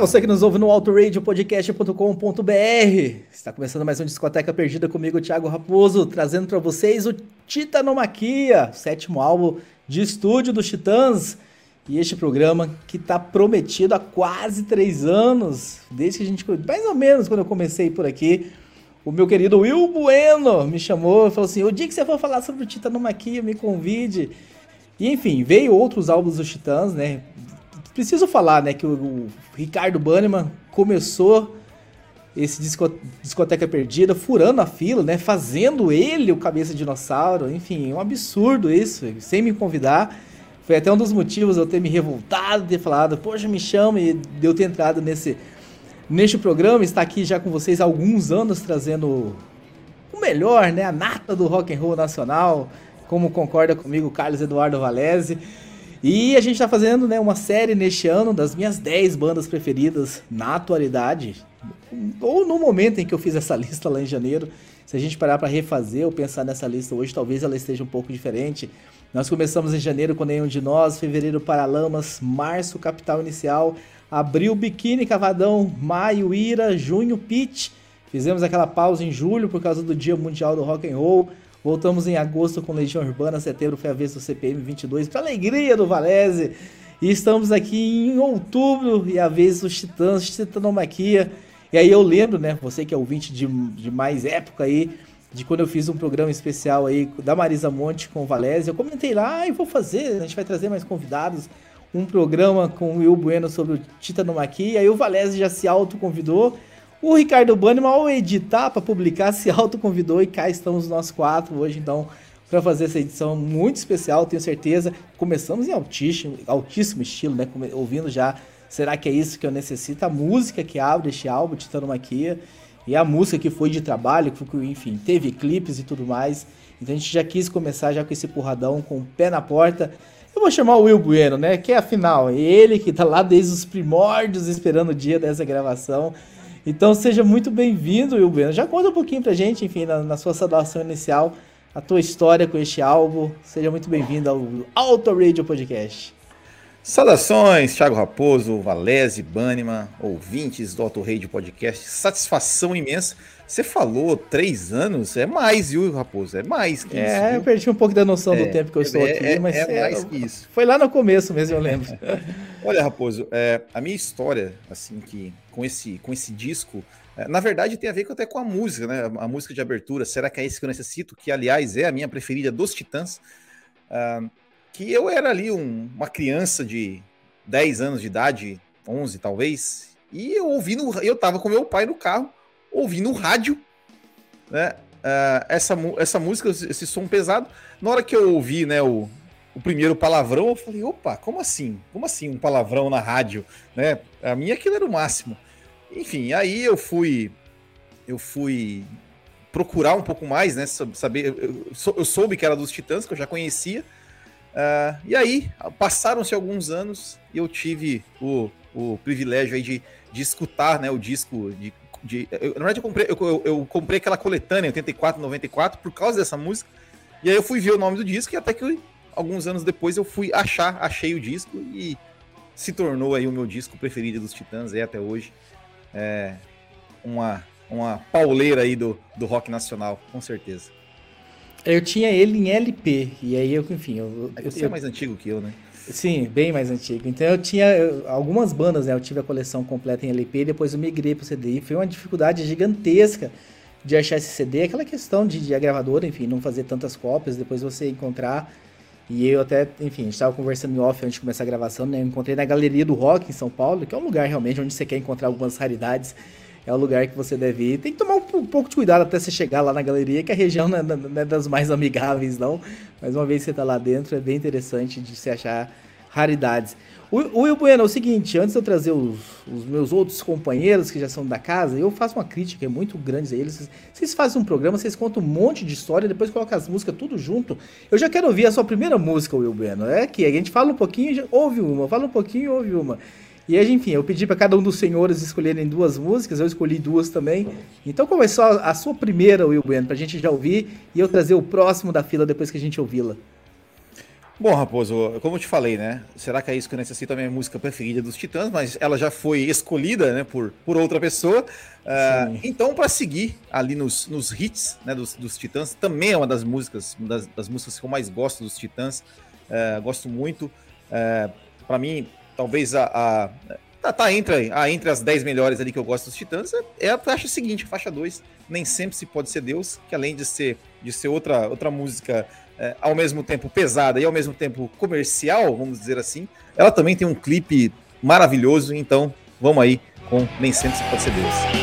Você que nos ouve no autoradiopodcast.com.br. Está começando mais um Discoteca Perdida comigo, Thiago Raposo, trazendo para vocês o Titanomaquia, sétimo álbum de estúdio dos Titãs. E este programa que está prometido há quase três anos, desde que a gente, mais ou menos quando eu comecei por aqui, o meu querido Will Bueno me chamou e falou assim: o dia que você for falar sobre o Titanomaquia, me convide. E enfim, veio outros álbuns dos Titãs, né? Preciso falar, né, que o Ricardo Bannerman começou esse disco, discoteca perdida, furando a fila, né, fazendo ele o cabeça dinossauro, enfim, é um absurdo isso, sem me convidar. Foi até um dos motivos eu ter me revoltado, ter falado, poxa, me chama e de eu ter entrado nesse neste programa, está aqui já com vocês há alguns anos trazendo o melhor, né, a nata do rock and roll nacional, como concorda comigo Carlos Eduardo Valese. E a gente está fazendo né, uma série neste ano das minhas 10 bandas preferidas na atualidade, ou no momento em que eu fiz essa lista lá em janeiro. Se a gente parar para refazer ou pensar nessa lista hoje, talvez ela esteja um pouco diferente. Nós começamos em janeiro com Nenhum de Nós, fevereiro Paralamas, março Capital Inicial, abril Biquíni Cavadão, maio Ira, junho Pitch. Fizemos aquela pausa em julho por causa do Dia Mundial do Rock and Roll. Voltamos em agosto com Legião Urbana, setembro foi a vez do CPM 22, para alegria do Valese. E estamos aqui em outubro e a vez dos Titãs, Titanomaquia. E aí eu lembro, né, você que é ouvinte de, de mais época aí, de quando eu fiz um programa especial aí da Marisa Monte com o Valese, eu comentei lá, e vou fazer, a gente vai trazer mais convidados, um programa com o Will Bueno sobre o Titanomaquia, e aí o Valese já se autoconvidou, o Ricardo Bannerman, ao editar para publicar, se autoconvidou e cá estamos nós quatro hoje, então, para fazer essa edição muito especial, tenho certeza. Começamos em altíssimo, altíssimo estilo, né? Ouvindo já Será que é isso que eu necessito? A música que abre este álbum, Titanomaquia, e a música que foi de trabalho, que, enfim, teve clipes e tudo mais. Então a gente já quis começar já com esse porradão, com o pé na porta. Eu vou chamar o Will Bueno, né? Que é afinal, ele que tá lá desde os primórdios esperando o dia dessa gravação. Então seja muito bem-vindo, Will Bueno. Já conta um pouquinho pra gente, enfim, na, na sua saudação inicial, a tua história com este álbum. Seja muito bem-vindo ao Auto Radio Podcast. Saudações, Thiago Raposo, Valese, Banima, ouvintes do Auto Radio Podcast. Satisfação imensa. Você falou três anos, é mais, viu, Raposo? É mais que é, isso. É, eu perdi um pouco da noção é, do tempo que eu estou é, aqui, é, mas é mais que isso. Foi lá no começo mesmo, eu lembro. Olha, Raposo, é, a minha história, assim, que com esse, com esse disco, é, na verdade tem a ver até com a música, né? A música de abertura, Será que é esse que eu necessito? Que, aliás, é a minha preferida dos Titãs. Uh, que eu era ali um, uma criança de 10 anos de idade, 11 talvez, e eu ouvi no, eu tava com meu pai no carro, ouvindo no rádio, né, uh, essa, essa música, esse som pesado, na hora que eu ouvi, né, o, o primeiro palavrão, eu falei, opa, como assim? Como assim um palavrão na rádio, né? A minha aquilo era o máximo. Enfim, aí eu fui eu fui procurar um pouco mais, né, saber, eu, eu soube que era dos Titãs, que eu já conhecia, Uh, e aí, passaram-se alguns anos e eu tive o, o privilégio aí de, de escutar né, o disco. De, de eu, na verdade, eu comprei, eu, eu, eu, comprei aquela coletânea 84, 94 por causa dessa música. E aí eu fui ver o nome do disco e até que alguns anos depois eu fui achar, achei o disco e se tornou aí o meu disco preferido dos Titãs, é até hoje. É uma, uma pauleira aí do, do rock nacional, com certeza. Eu tinha ele em LP, e aí eu, enfim. Eu, eu, Você é mais antigo que eu, né? Sim, bem mais antigo. Então eu tinha algumas bandas, né? Eu tive a coleção completa em LP, depois eu migrei pro CD. E foi uma dificuldade gigantesca de achar esse CD. Aquela questão de, de a gravadora, enfim, não fazer tantas cópias, depois você encontrar. E eu até, enfim, a gente estava conversando em off antes de começar a gravação, né? Eu encontrei na Galeria do Rock em São Paulo, que é um lugar realmente onde você quer encontrar algumas raridades é o lugar que você deve ir. Tem que tomar um, um pouco de cuidado até você chegar lá na galeria, que a região não é, não é das mais amigáveis, não. Mas uma vez que você está lá dentro, é bem interessante de se achar raridades. O, o Will Bueno, é o seguinte, antes de eu trazer os, os, meus outros companheiros que já são da casa, eu faço uma crítica muito grande a eles. Vocês, vocês fazem um programa, vocês contam um monte de história, depois colocam as músicas tudo junto. Eu já quero ouvir a sua primeira música, Will Bueno. É que a gente fala um pouquinho, ouve uma, fala um pouquinho, ouve uma. E aí, enfim, eu pedi para cada um dos senhores escolherem duas músicas, eu escolhi duas também. Então começou a, a sua primeira, Will Bueno, pra gente já ouvir e eu trazer o próximo da fila depois que a gente ouvi-la. Bom, Raposo, como eu te falei, né? Será que é isso que eu necessito? A minha música preferida dos Titãs, mas ela já foi escolhida, né, por, por outra pessoa. Uh, então, para seguir ali nos, nos hits né, dos, dos Titãs, também é uma das músicas, uma das, das músicas que eu mais gosto dos Titãs. Uh, gosto muito. Uh, para mim, talvez a, a tá, tá, entre, a, entre as 10 melhores ali que eu gosto dos Titãs, é, é a faixa seguinte, a faixa 2, Nem Sempre Se Pode Ser Deus, que além de ser, de ser outra, outra música é, ao mesmo tempo pesada e ao mesmo tempo comercial, vamos dizer assim, ela também tem um clipe maravilhoso, então vamos aí com Nem Sempre Se Pode Ser Deus.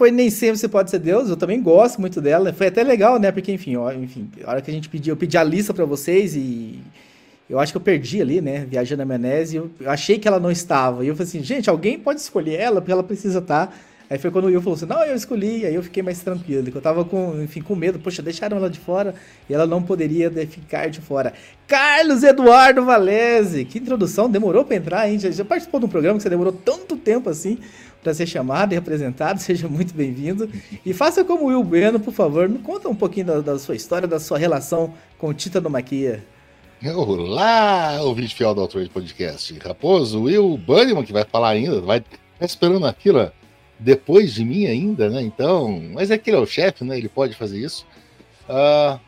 Foi Nem Sempre Você Pode Ser Deus, eu também gosto muito dela. Foi até legal, né? Porque, enfim, ó, enfim a hora que a gente pediu, eu pedi a lista para vocês e eu acho que eu perdi ali, né? Viajando a Menezes, eu, achei que ela não estava. E eu falei assim, gente, alguém pode escolher ela, porque ela precisa estar. Tá. Aí foi quando o Will falou assim, não, eu escolhi, aí eu fiquei mais tranquilo, que eu tava com, enfim, com medo, poxa, deixaram ela de fora e ela não poderia ficar de fora. Carlos Eduardo Valese, que introdução, demorou para entrar, hein? Já, já participou de um programa que você demorou tanto tempo assim para ser chamado e representado, seja muito bem-vindo. E faça como o Will Bueno, por favor, me conta um pouquinho da, da sua história, da sua relação com Tita no Maquia. Olá, ouvinte fiel do Outrage Podcast. Raposo, Will Bunnyman, que vai falar ainda, vai tá esperando aquilo depois de mim ainda, né? Então, mas é que ele é o chefe, né? Ele pode fazer isso. Uh,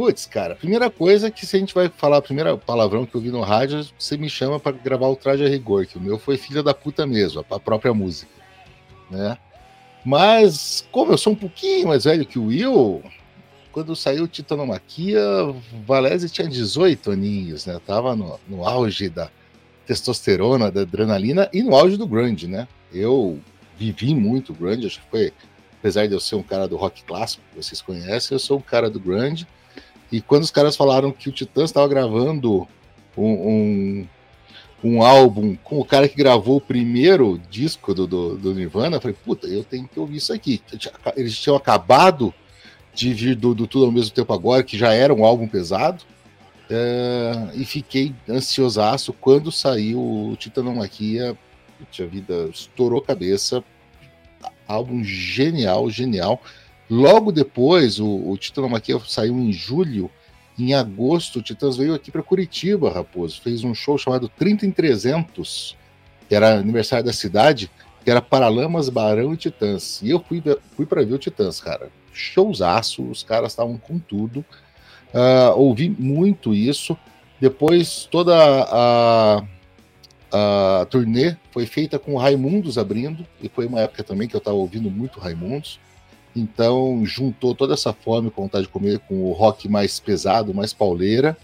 putz, cara, primeira coisa que se a gente vai falar a primeira palavrão que eu vi no rádio, você me chama para gravar o traje a rigor, que o meu foi filha da puta mesmo, a própria música, né? Mas, como eu sou um pouquinho mais velho que o Will, quando saiu Titanomaquia, Valese tinha 18 aninhos, né? Tava no, no auge da testosterona, da adrenalina e no auge do grunge, né? Eu vivi muito grunge, acho que foi, apesar de eu ser um cara do rock clássico, que vocês conhecem, eu sou um cara do grunge. E quando os caras falaram que o Titãs estava gravando um, um, um, álbum com o cara que gravou o primeiro disco do, do, do Nirvana, eu falei, puta, eu tenho que ouvir isso aqui. Eles tinham acabado de vir do, do Tudo ao mesmo tempo agora, que já era um álbum pesado. É, e fiquei ansiosaço quando saiu o Titanomaquia a vida estourou cabeça. Álbum genial, genial. Logo depois, o, o Titanomaquia saiu em julho. Em agosto, o Titãs veio aqui para Curitiba, Raposo. Fez um show chamado 30 em 300, que era aniversário da cidade, que era Paralamas, Barão e Titãs. E eu fui, fui para ver o Titãs, cara. Showzaço, os caras estavam com tudo. Uh, ouvi muito isso. Depois, toda a a turnê foi feita com Raimundos abrindo, e foi uma época também que eu estava ouvindo muito Raimundos. Então juntou toda essa fome com vontade de comer com o rock mais pesado, mais pauleira.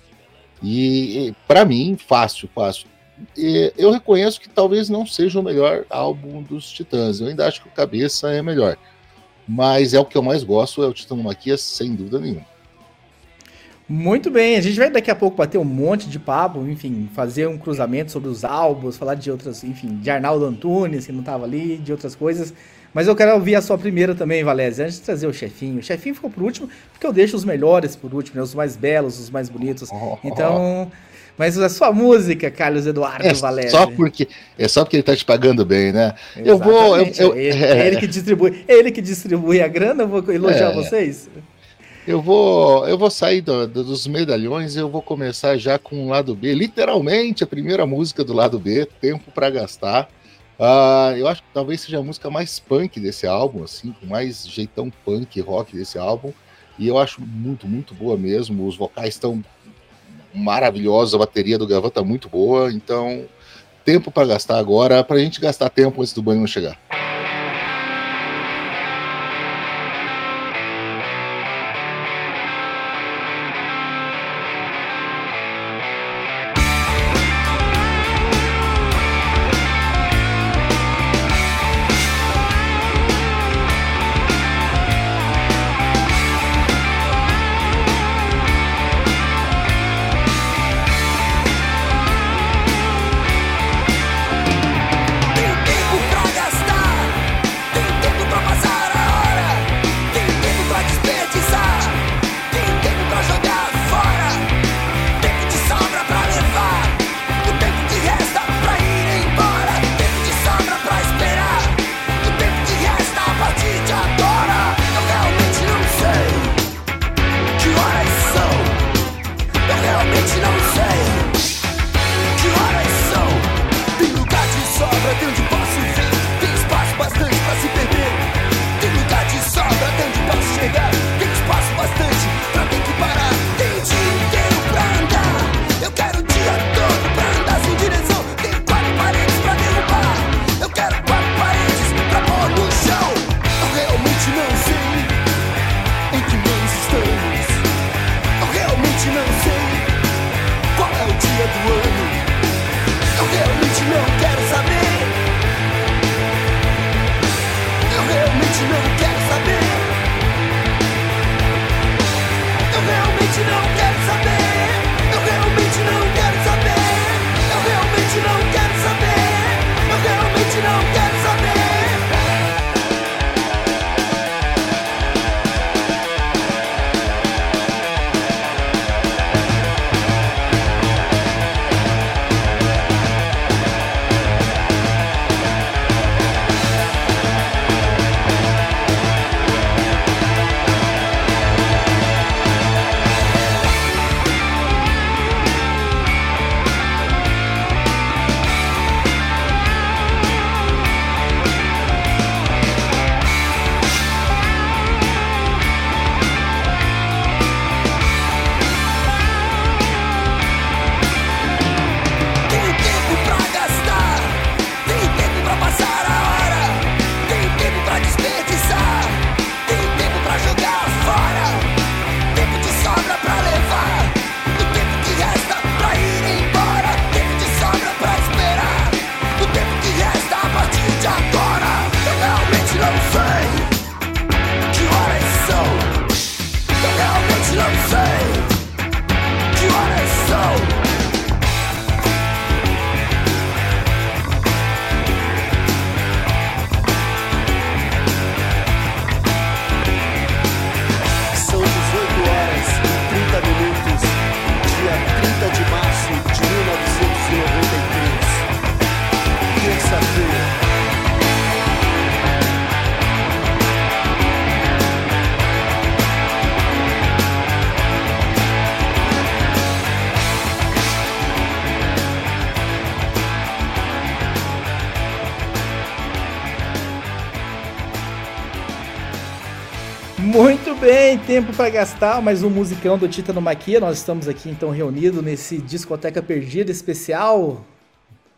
E, para mim, fácil, fácil. E eu reconheço que talvez não seja o melhor álbum dos Titãs. Eu ainda acho que o Cabeça é melhor. Mas é o que eu mais gosto, é o Titanomaquia, sem dúvida nenhuma. Muito bem, a gente vai daqui a pouco bater um monte de papo, enfim, fazer um cruzamento sobre os álbuns, falar de outras, enfim, de Arnaldo Antunes, que não estava ali, de outras coisas. Mas eu quero ouvir a sua primeira também, Valézia, antes de trazer o chefinho. O chefinho ficou por último, porque eu deixo os melhores por último, né? os mais belos, os mais bonitos. Então, mas a sua música, Carlos Eduardo é Valézia. Só porque, é só porque ele está te pagando bem, né? Exatamente. Eu vou. Eu, eu, é, ele, é ele que distribui, ele que distribui a grana, eu vou elogiar é. vocês. Eu vou, eu vou sair do, do, dos medalhões e eu vou começar já com o lado B. Literalmente, a primeira música do lado B, Tempo para Gastar. Uh, eu acho que talvez seja a música mais punk desse álbum, assim, com mais jeitão punk rock desse álbum. E eu acho muito, muito boa mesmo. Os vocais estão maravilhosos, a bateria do Gavan tá muito boa. Então, tempo para gastar agora, para a gente gastar tempo antes do banho chegar. Tempo para gastar mais um musicão do Tita no Maquia. Nós estamos aqui então reunidos nesse Discoteca Perdida especial.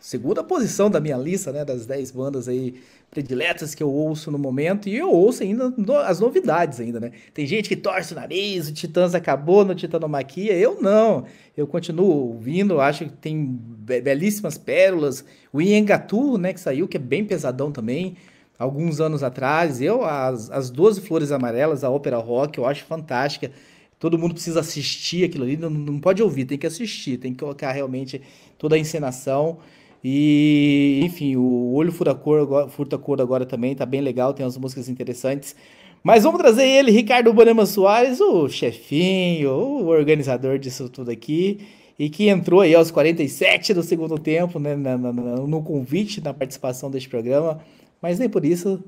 Segunda posição da minha lista, né, das 10 bandas aí prediletas que eu ouço no momento e eu ouço ainda no, as novidades ainda, né? Tem gente que torce o nariz, o Titãs acabou no Titanomaquia, eu não. Eu continuo ouvindo, acho que tem belíssimas pérolas. O Iengatu, né, que saiu, que é bem pesadão também, alguns anos atrás. Eu, as, as 12 Flores Amarelas, a ópera rock, eu acho fantástica. Todo mundo precisa assistir aquilo ali, não, não pode ouvir, tem que assistir, tem que colocar realmente toda a encenação. E, enfim, o Olho Furta Cor, agora também tá bem legal, tem umas músicas interessantes. Mas vamos trazer ele, Ricardo Banema Soares, o chefinho, o organizador disso tudo aqui, e que entrou aí aos 47 do segundo tempo, né, no convite, na participação deste programa, mas nem por isso,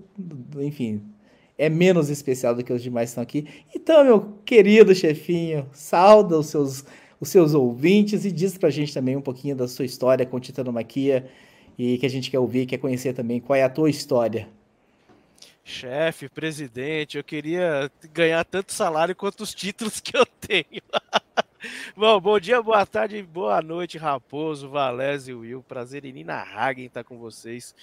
enfim, é menos especial do que os demais que estão aqui. Então, meu querido chefinho, salda os seus os seus ouvintes e diz pra gente também um pouquinho da sua história com Titanomaquia e que a gente quer ouvir, quer conhecer também qual é a tua história. Chefe, presidente, eu queria ganhar tanto salário quanto os títulos que eu tenho. Bom, bom dia, boa tarde, boa noite, Raposo, Valézio e Will. Prazer em Nina Hagen estar com vocês.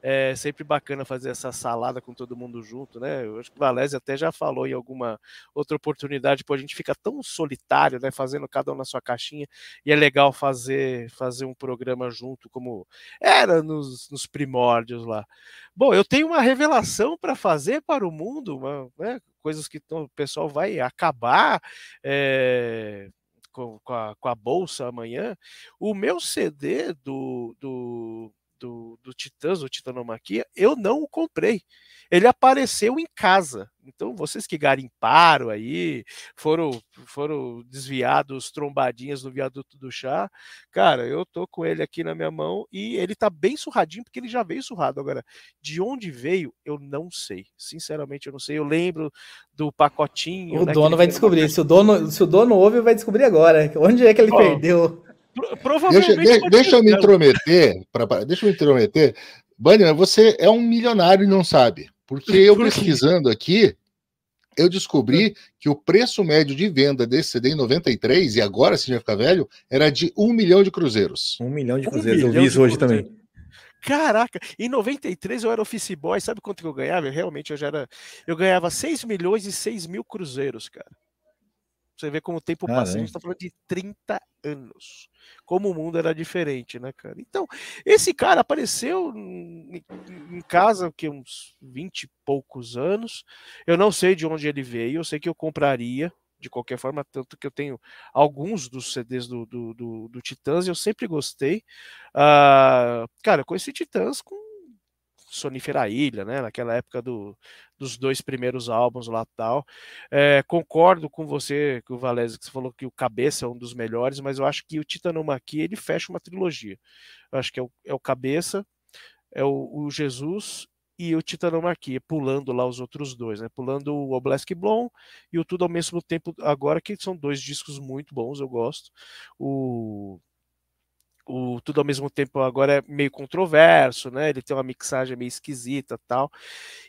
É sempre bacana fazer essa salada com todo mundo junto, né? Eu acho que o Valézio até já falou em alguma outra oportunidade, pô, a gente fica tão solitário, né? Fazendo cada um na sua caixinha, e é legal fazer, fazer um programa junto, como era nos, nos primórdios lá. Bom, eu tenho uma revelação para fazer para o mundo, né? coisas que o pessoal vai acabar. É com, com, a, com a bolsa amanhã, o meu CD do, do, do, do Titãs, o Titanomaquia, eu não o comprei. Ele apareceu em casa. Então, vocês que garimparam aí, foram, foram desviados trombadinhas no viaduto do chá, cara, eu tô com ele aqui na minha mão e ele tá bem surradinho, porque ele já veio surrado. Agora, de onde veio, eu não sei. Sinceramente, eu não sei. Eu lembro do pacotinho. O né, dono vai descobrir. Se o dono, se o dono ouve, vai descobrir agora. Onde é que ele oh, perdeu? Provavelmente. Deixa, deixa eu me intrometer. Pra, deixa eu me intrometer. Bunny, você é um milionário e não sabe. Porque eu pesquisando aqui, eu descobri que o preço médio de venda desse CD em 93, e agora se já ficar velho, era de um milhão de cruzeiros. Um milhão de cruzeiros, um eu vi isso hoje também. Caraca, em 93 eu era office boy, sabe quanto que eu ganhava? Eu, realmente eu já era. Eu ganhava 6 milhões e 6 mil cruzeiros, cara. Você vê como o tempo passa. A gente está falando de 30 anos. Como o mundo era diferente, né, cara? Então, esse cara apareceu em, casa que uns 20 e poucos anos. Eu não sei de onde ele veio, eu sei que eu compraria de qualquer forma, tanto que eu tenho alguns dos CDs do, do, do, do Titãs e eu sempre gostei. Uh, cara, eu conheci Titãs com Sonífera Ilha, né? Naquela época do, dos dois primeiros álbuns lá tal. É, concordo com você, que o Valézio, que você falou que o Cabeça é um dos melhores, mas eu acho que o Titanomaqui ele fecha uma trilogia. Eu acho que é o, é o Cabeça, é o, o Jesus e o Titanomarquia, pulando lá os outros dois, né? Pulando o Obelisk Blonde e o Tudo ao mesmo tempo agora, que são dois discos muito bons, eu gosto. O o tudo ao mesmo tempo agora é meio controverso, né? Ele tem uma mixagem meio esquisita, tal.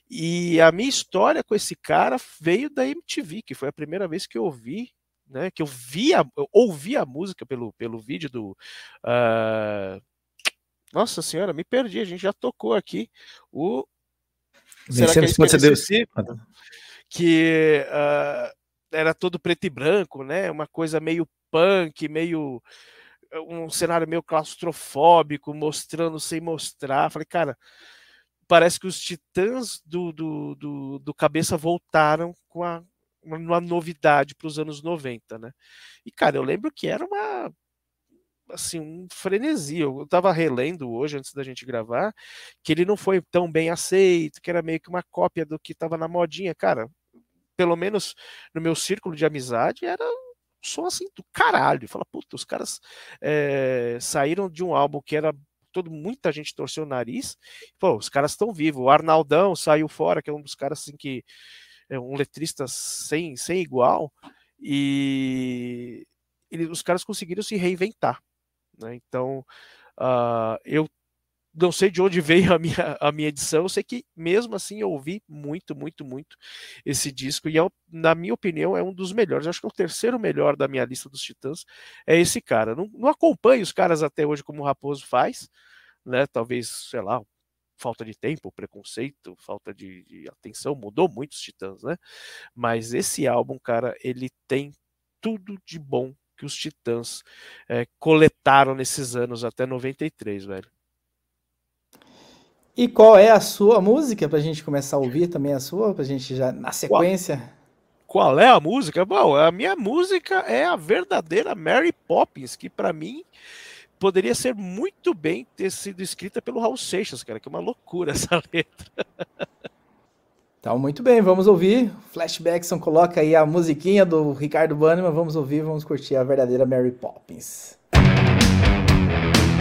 E a minha história com esse cara veio da MTV, que foi a primeira vez que eu ouvi, né? Que eu via, eu ouvi a música pelo, pelo vídeo do uh... Nossa senhora, me perdi. A gente já tocou aqui o Será que é ser Deus? Que uh, era todo preto e branco, né? Uma coisa meio punk, meio um cenário meio claustrofóbico, mostrando sem mostrar. Falei, cara, parece que os titãs do, do, do, do cabeça voltaram com a, uma novidade para os anos 90, né? E, cara, eu lembro que era uma assim, um frenesi. Eu estava relendo hoje, antes da gente gravar, que ele não foi tão bem aceito, que era meio que uma cópia do que estava na modinha. Cara, pelo menos no meu círculo de amizade, era som assim do caralho. Fala, puta, os caras é, saíram de um álbum que era todo muita gente torceu o nariz. Pô, os caras estão vivos. O Arnaldão saiu fora, que é um dos caras assim que é um letrista sem, sem igual. E ele, os caras conseguiram se reinventar. Né? Então, uh, eu não sei de onde veio a minha, a minha edição, eu sei que mesmo assim eu ouvi muito, muito, muito esse disco, e é, na minha opinião é um dos melhores, acho que é o terceiro melhor da minha lista dos Titãs, é esse cara. Não, não acompanho os caras até hoje como o Raposo faz, né? Talvez, sei lá, falta de tempo, preconceito, falta de, de atenção, mudou muito os Titãs, né? Mas esse álbum, cara, ele tem tudo de bom que os Titãs é, coletaram nesses anos até 93, velho. E qual é a sua música pra gente começar a ouvir também a sua, pra gente já na sequência? Qual, qual é a música? Bom, a minha música é a verdadeira Mary Poppins, que para mim poderia ser muito bem ter sido escrita pelo Raul Seixas, cara, que é uma loucura essa letra. Então, muito bem, vamos ouvir. Flashbackson coloca aí a musiquinha do Ricardo Bannerman, vamos ouvir, vamos curtir a verdadeira Mary Poppins. meus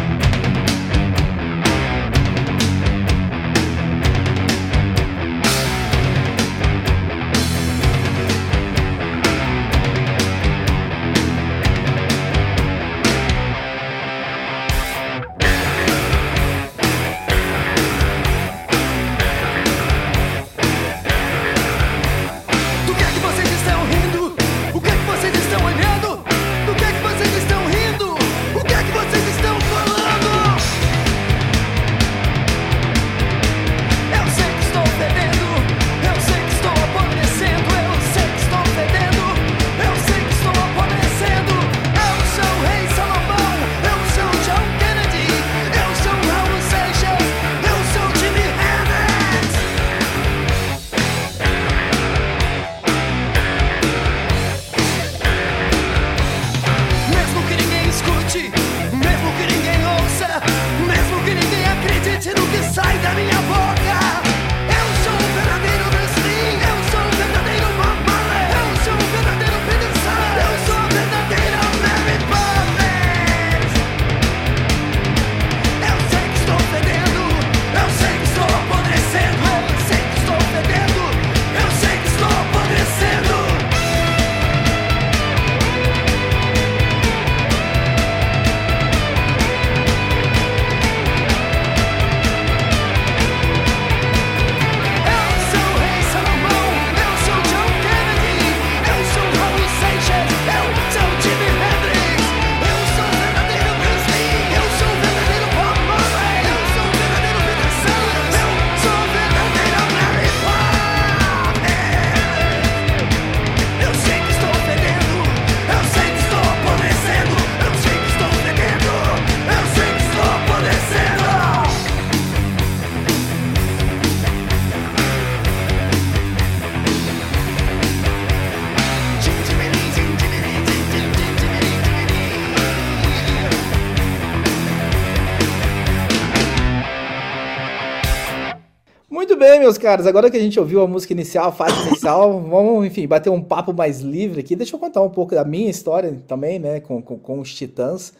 caros, agora que a gente ouviu a música inicial, a fase inicial, vamos, enfim, bater um papo mais livre aqui. Deixa eu contar um pouco da minha história também, né, com, com, com os Titãs.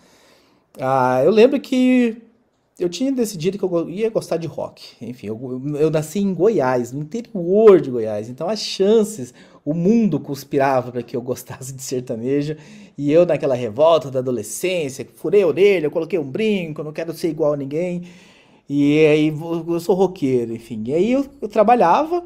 Ah, eu lembro que eu tinha decidido que eu ia gostar de rock. Enfim, eu, eu nasci em Goiás, no interior de Goiás, então as chances, o mundo conspirava para que eu gostasse de sertanejo. E eu, naquela revolta da adolescência, furei a orelha, coloquei um brinco, não quero ser igual a ninguém. E aí eu sou roqueiro, enfim. E aí eu, eu trabalhava,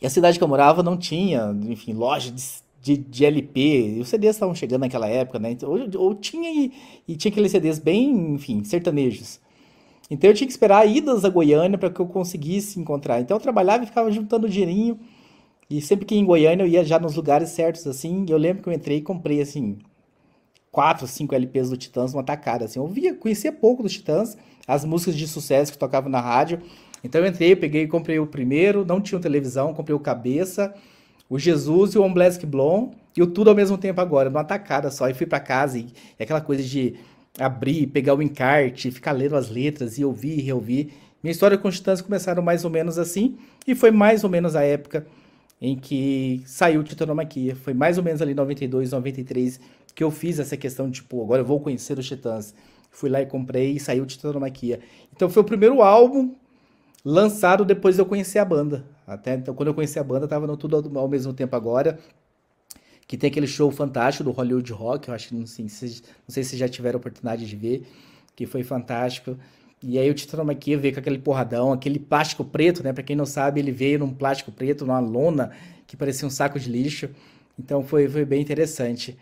e a cidade que eu morava não tinha, enfim, loja de, de, de LP. E os CDs estavam chegando naquela época, né? Então, ou, ou tinha e, e, tinha aqueles CDs bem, enfim, sertanejos. Então eu tinha que esperar idas a Goiânia para que eu conseguisse encontrar. Então eu trabalhava e ficava juntando dinheirinho. E sempre que ia em Goiânia eu ia já nos lugares certos, assim. Eu lembro que eu entrei e comprei, assim, quatro, cinco LPs do Titãs numa tacada, assim. Eu via, conhecia pouco dos Titãs, as músicas de sucesso que tocavam na rádio. Então eu entrei, peguei comprei o primeiro, não tinha televisão, comprei o Cabeça, o Jesus e o Omblesk Blond, e o tudo ao mesmo tempo agora, numa tacada só. E fui para casa, e, e aquela coisa de abrir, pegar o encarte, ficar lendo as letras, e ouvir e reouvir. Minha história com os Titãs começaram mais ou menos assim, e foi mais ou menos a época em que saiu Titanomaquia. Foi mais ou menos ali 92, 93 que eu fiz essa questão de, tipo, agora eu vou conhecer os Titãs. Fui lá e comprei e saiu Titanomaquia. Então foi o primeiro álbum lançado depois de eu conhecer a banda. Até então, quando eu conheci a banda, tava no tudo ao mesmo tempo agora. Que tem aquele show fantástico do Hollywood Rock, eu acho que não sei, não sei se já tiveram oportunidade de ver, que foi fantástico. E aí o Titanomaquia veio com aquele porradão, aquele plástico preto, né? Para quem não sabe, ele veio num plástico preto, numa lona que parecia um saco de lixo. Então foi, foi bem interessante.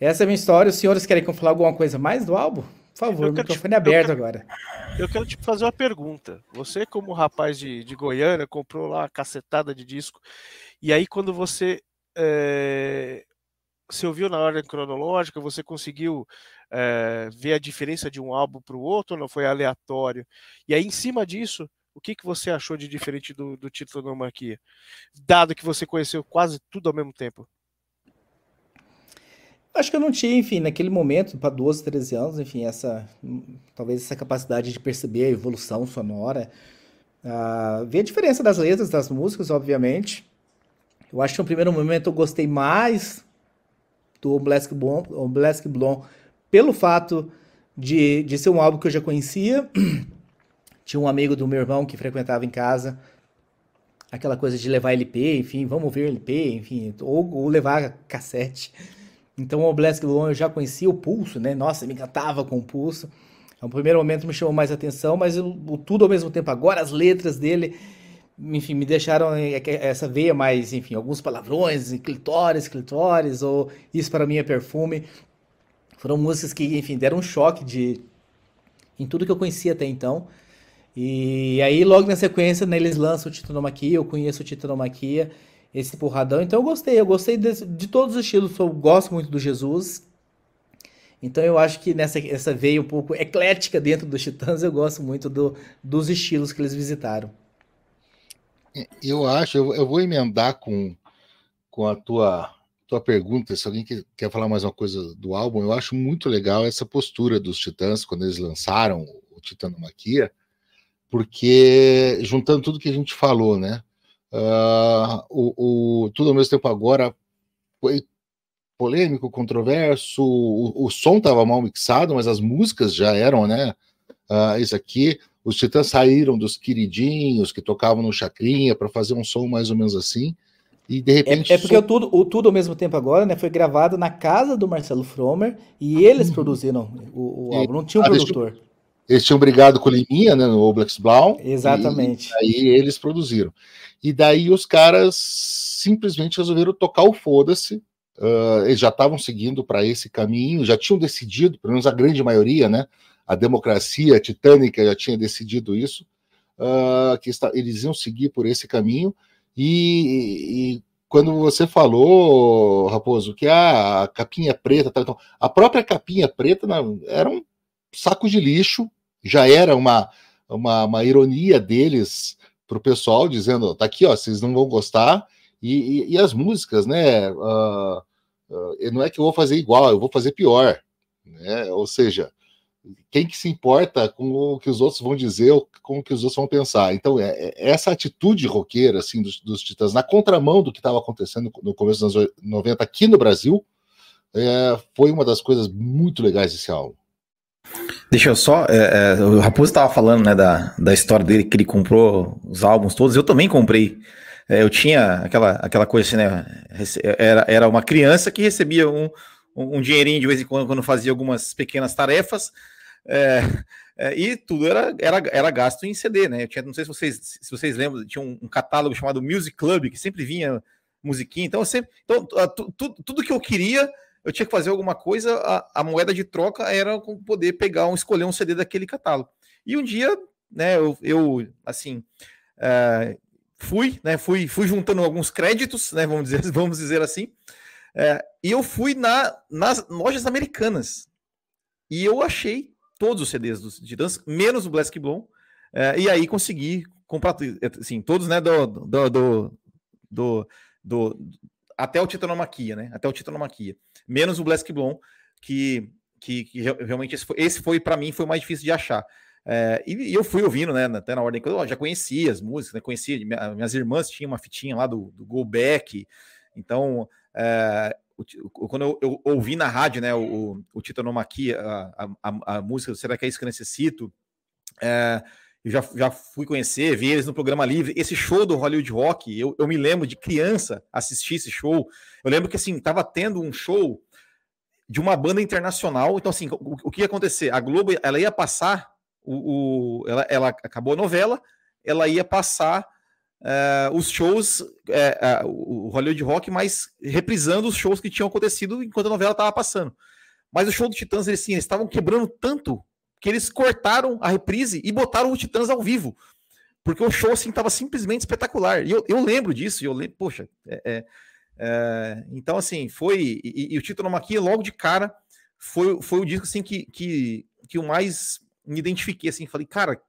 Essa é a minha história. Os senhores querem que eu falar alguma coisa mais do álbum? Por favor, o microfone te, aberto eu quero, agora. Eu quero te fazer uma pergunta. Você, como rapaz de, de Goiânia, comprou lá uma cacetada de disco. E aí, quando você é, você ouviu na ordem cronológica, você conseguiu é, ver a diferença de um álbum para o outro, ou não foi aleatório? E aí, em cima disso, o que, que você achou de diferente do, do título Nomarquia? Dado que você conheceu quase tudo ao mesmo tempo. Acho que eu não tinha, enfim, naquele momento, para 12, 13 anos, enfim, essa talvez essa capacidade de perceber a evolução sonora, uh, ver a diferença das letras das músicas, obviamente. Eu acho que no primeiro momento eu gostei mais do Black Blonde pelo fato de, de ser um álbum que eu já conhecia. Tinha um amigo do meu irmão que frequentava em casa aquela coisa de levar LP, enfim, vamos ver LP, enfim, ou, ou levar cassete. Então o Black Blonde eu já conhecia o pulso, né? Nossa, me encantava com o pulso. No primeiro momento me chamou mais atenção, mas tudo ao mesmo tempo agora, as letras dele enfim, me deixaram essa veia mais, enfim, alguns palavrões, clitóris, clitóris, ou isso para mim é perfume. Foram músicas que, enfim, deram um choque de em tudo que eu conhecia até então. E aí, logo na sequência, né, eles lançam o Titanomaquia, eu conheço o Titanomaquia, esse porradão. Então eu gostei, eu gostei de, de todos os estilos, eu gosto muito do Jesus. Então eu acho que nessa essa veia um pouco eclética dentro dos Titãs, eu gosto muito do, dos estilos que eles visitaram. Eu acho, eu, eu vou emendar com, com a tua, tua pergunta, se alguém quer, quer falar mais uma coisa do álbum, eu acho muito legal essa postura dos Titãs quando eles lançaram o Titanomaquia, porque juntando tudo que a gente falou, né? Uh, o, o, tudo ao mesmo tempo agora foi polêmico, controverso, o, o som estava mal mixado, mas as músicas já eram, né? Uh, isso aqui, os Titãs saíram dos queridinhos que tocavam no Chacrinha para fazer um som mais ou menos assim. E de repente. É, é porque som... o, tudo, o Tudo ao mesmo tempo agora, né? Foi gravado na casa do Marcelo Fromer e eles uhum. produziram o, o álbum, não tinha um ah, produtor. Eles, eles tinham brigado com o Liminha, né? No Oblex Blau. Exatamente. E, aí eles produziram. E daí os caras simplesmente resolveram tocar o foda-se. Uh, eles já estavam seguindo para esse caminho, já tinham decidido, pelo menos a grande maioria, né? a democracia titânica já tinha decidido isso, uh, que está, eles iam seguir por esse caminho, e, e quando você falou, Raposo, que ah, a capinha preta, tá, então, a própria capinha preta era um saco de lixo, já era uma, uma, uma ironia deles para o pessoal, dizendo, tá aqui, ó, vocês não vão gostar, e, e, e as músicas, né, uh, uh, não é que eu vou fazer igual, eu vou fazer pior, né, ou seja, quem que se importa com o que os outros vão dizer ou com o que os outros vão pensar? Então, é, é essa atitude roqueira assim, dos, dos Titãs, na contramão do que estava acontecendo no começo dos anos 90 aqui no Brasil, é, foi uma das coisas muito legais desse álbum. Deixa eu só. É, é, o Raposo estava falando né, da, da história dele, que ele comprou os álbuns todos. Eu também comprei. É, eu tinha aquela, aquela coisa assim, né? Era, era uma criança que recebia um, um dinheirinho de vez em quando, quando fazia algumas pequenas tarefas. É, é, e tudo era, era, era gasto em CD, né? Eu tinha, não sei se vocês, se vocês lembram, tinha um, um catálogo chamado Music Club, que sempre vinha musiquinha. Então, sempre, então tu, tu, tudo que eu queria, eu tinha que fazer alguma coisa, a, a moeda de troca era poder pegar um, escolher um CD daquele catálogo. E um dia, né, eu, eu assim, é, fui, né, fui, fui juntando alguns créditos, né, vamos dizer, vamos dizer assim, é, e eu fui na, nas lojas americanas. E eu achei todos os CDs dos Titãs, menos o Black Blonde, é, e aí consegui comprar assim, todos, né, do, do, do, do, do até o Titanomaquia, né, até o Titanomaquia, menos o Black Blonde, que, que, que, realmente esse foi, esse foi para mim, foi mais difícil de achar. É, e, e, eu fui ouvindo, né, até na ordem que eu já conhecia as músicas, né, conhecia, minhas irmãs tinham uma fitinha lá do, do Go Back, então, é, quando eu, eu, ouvi na rádio, né, o, o Titanomaquia, a, a, a, música Será que é isso que eu necessito? É, eu já, já fui conhecer, vi eles no programa livre. Esse show do Hollywood Rock, eu, eu me lembro de criança assistir esse show. Eu lembro que assim, tava tendo um show de uma banda internacional. Então, assim, o, o que ia acontecer? A Globo ela ia passar o, o ela, ela, acabou a novela, ela ia passar uh, os shows, uh, uh, o Hollywood Rock, mas reprisando os shows que tinham acontecido enquanto a novela estava passando. Mas o show do Titãs, eles, sim, eles estavam quebrando tanto que eles cortaram a reprise e botaram o Titãs ao vivo. Porque o show, assim, estava simplesmente espetacular. E eu, eu lembro disso, e eu lembro, poxa, é, é, é, então, assim, foi. E, e o Tito Maquia, logo de cara, foi, foi o disco, assim, que, que, que eu mais me identifiquei, assim, falei, cara,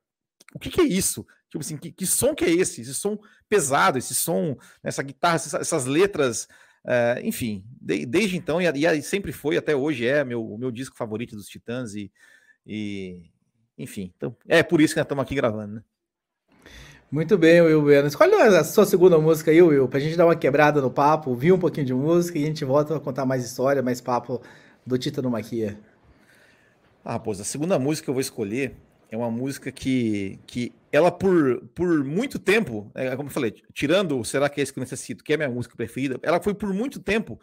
o que, que é isso? Tipo assim, que, que, som que é esse? Esse som pesado, esse som, essa guitarra, essas, essas letras, é, enfim, de, desde então, e, e, sempre foi, até hoje é meu, meu disco favorito dos Titãs, e, e enfim, então, é por isso que nós estamos aqui gravando, né? Muito bem, Will Bueno. Escolhe a sua segunda música aí, Will, pra gente dar uma quebrada no papo, ouvir um pouquinho de música e a gente volta a contar mais história, mais papo do Tita no Maquia. Ah, pois a segunda música que eu vou escolher é uma música que, que ela por, por muito tempo, é, como eu falei, tirando Será que é esse que eu necessito, que é a minha música preferida, ela foi por muito tempo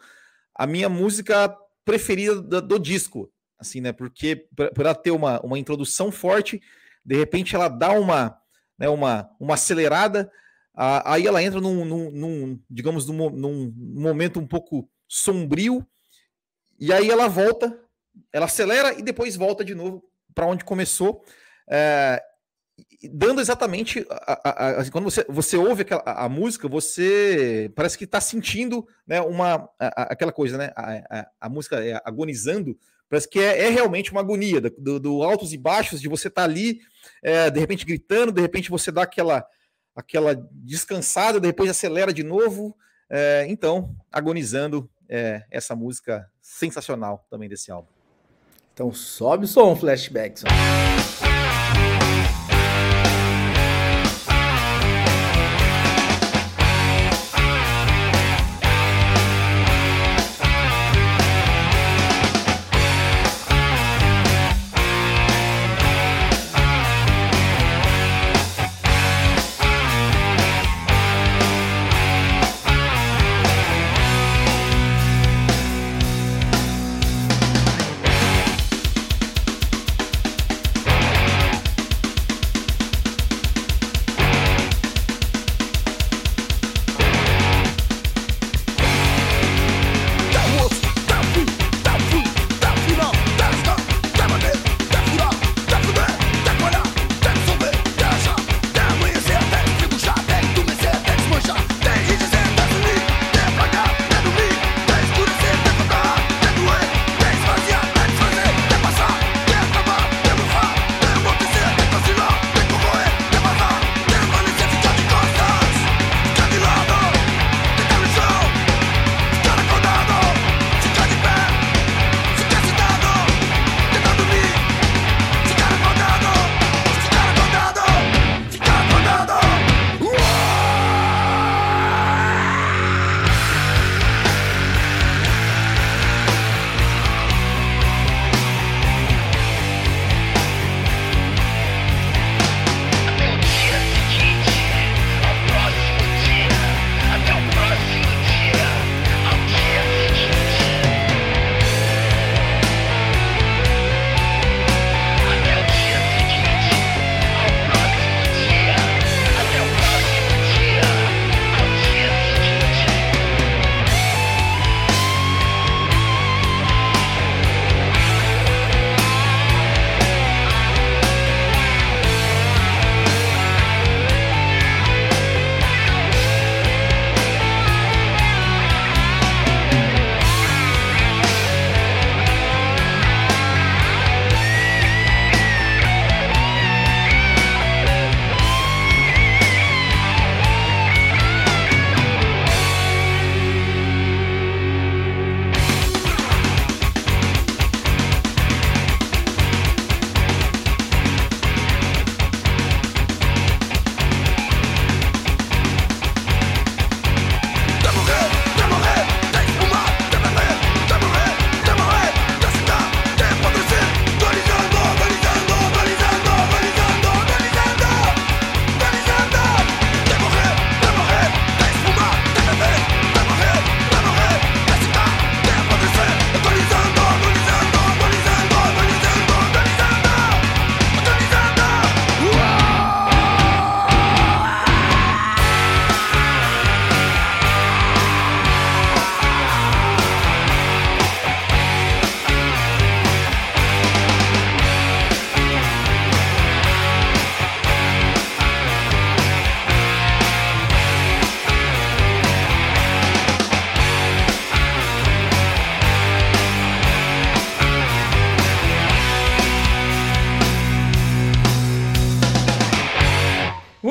a minha música preferida do, do disco, assim, né? Porque por, por ela ter uma, uma introdução forte, de repente ela dá uma né, uma, uma acelerada, aí ela entra num, num, num digamos, num, num, momento um pouco sombrio, e aí ela volta, ela acelera e depois volta de novo para onde começou, é, dando exatamente a, a, a, assim, quando você, você ouve aquela, a, música, você parece que está sentindo né, uma, aquela coisa, né? A, a, música é agonizando, parece que é, é realmente uma agonia do, do, altos e baixos, de você estar tá ali é, de repente gritando, de repente você dá aquela, aquela descansada, depois acelera de novo. É, então, agonizando é, essa música sensacional também desse álbum. Então sobe o som, flashback.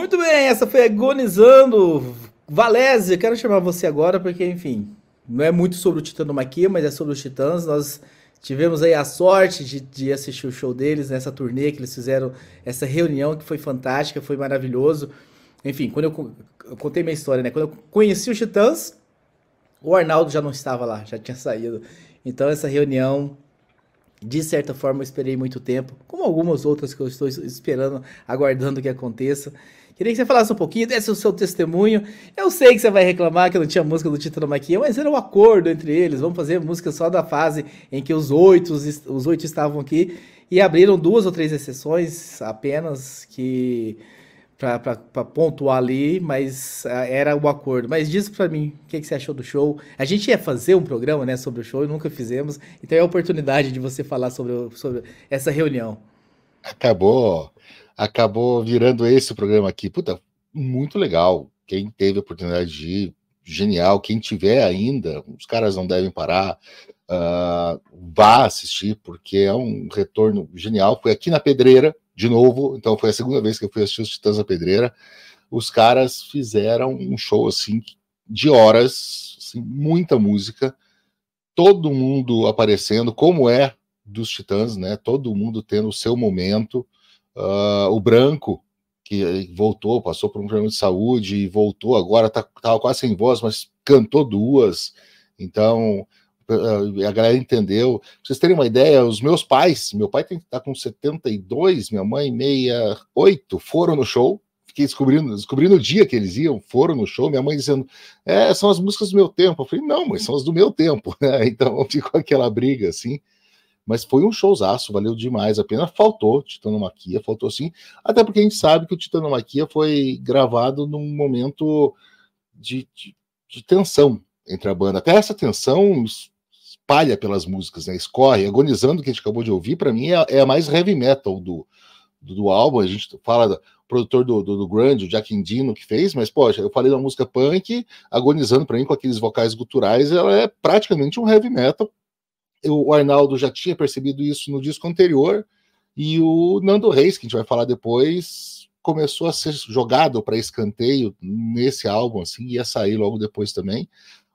Muito bem, essa foi Agonizando. Valézia, quero chamar você agora porque, enfim, não é muito sobre o Titanomaquia, mas é sobre os Titãs. Nós tivemos aí a sorte de, de, assistir o show deles nessa turnê que eles fizeram, essa reunião que foi fantástica, foi maravilhoso. Enfim, quando eu, eu contei minha história, né? Quando eu conheci os Titãs, o Arnaldo já não estava lá, já tinha saído. Então essa reunião, de certa forma, eu esperei muito tempo, como algumas outras que eu estou esperando, aguardando que aconteça. Queria que você falasse um pouquinho, desse o seu testemunho. Eu sei que você vai reclamar que não tinha música do Titã Maquia, mas era um acordo entre eles. Vamos fazer música só da fase em que os oito, os oito estavam aqui. E abriram duas ou três exceções apenas que para pontuar ali, mas ah, era o acordo. Mas diz para mim, o que, que, você achou do show? A gente ia fazer um programa né, sobre o show e nunca fizemos, então é a oportunidade de você falar sobre, sobre essa reunião. Acabou acabou virando esse programa aqui. Puta, muito legal. Quem teve a oportunidade de ir, genial. Quem tiver ainda, os caras não devem parar. Uh, vá assistir, porque é um retorno genial. Foi aqui na Pedreira, de novo, então foi a segunda vez que eu fui assistir os Titãs na Pedreira. Os caras fizeram um show assim de horas, assim, muita música, todo mundo aparecendo, como é dos Titãs, né? Todo mundo tendo o seu momento. Uh, o Branco, que voltou, passou por um problema de saúde e voltou agora, tá, quase sem voz, mas cantou duas. Então, a galera entendeu. Pra vocês terem uma ideia, os meus pais, meu pai tem tá com 72, minha mãe 68, foram no show. Fiquei descobrindo, descobrindo o dia que eles iam, foram no show, minha mãe dizendo, é, são as músicas do meu tempo. Eu falei, não, mas são as do meu tempo? Então ficou aquela briga assim. Mas foi um showzaço, valeu demais a pena. Faltou Titanomaquia, faltou sim. Até porque a gente sabe que o Titanomaquia foi gravado num momento de, de, de tensão entre a banda. Até essa tensão espalha pelas músicas, né? Escorre. Agonizando, que a gente acabou de ouvir, para mim é, é, a mais heavy metal do, do, do, álbum. A gente fala do produtor do, do, do Grande, o Jack Indino, que fez, mas, poxa, eu falei da música punk, agonizando para mim com aqueles vocais guturais, ela é praticamente um heavy metal o Arnaldo já tinha percebido isso no disco anterior, e o Nando Reis, que a gente vai falar depois, começou a ser jogado para escanteio nesse álbum, assim, ia sair logo depois também.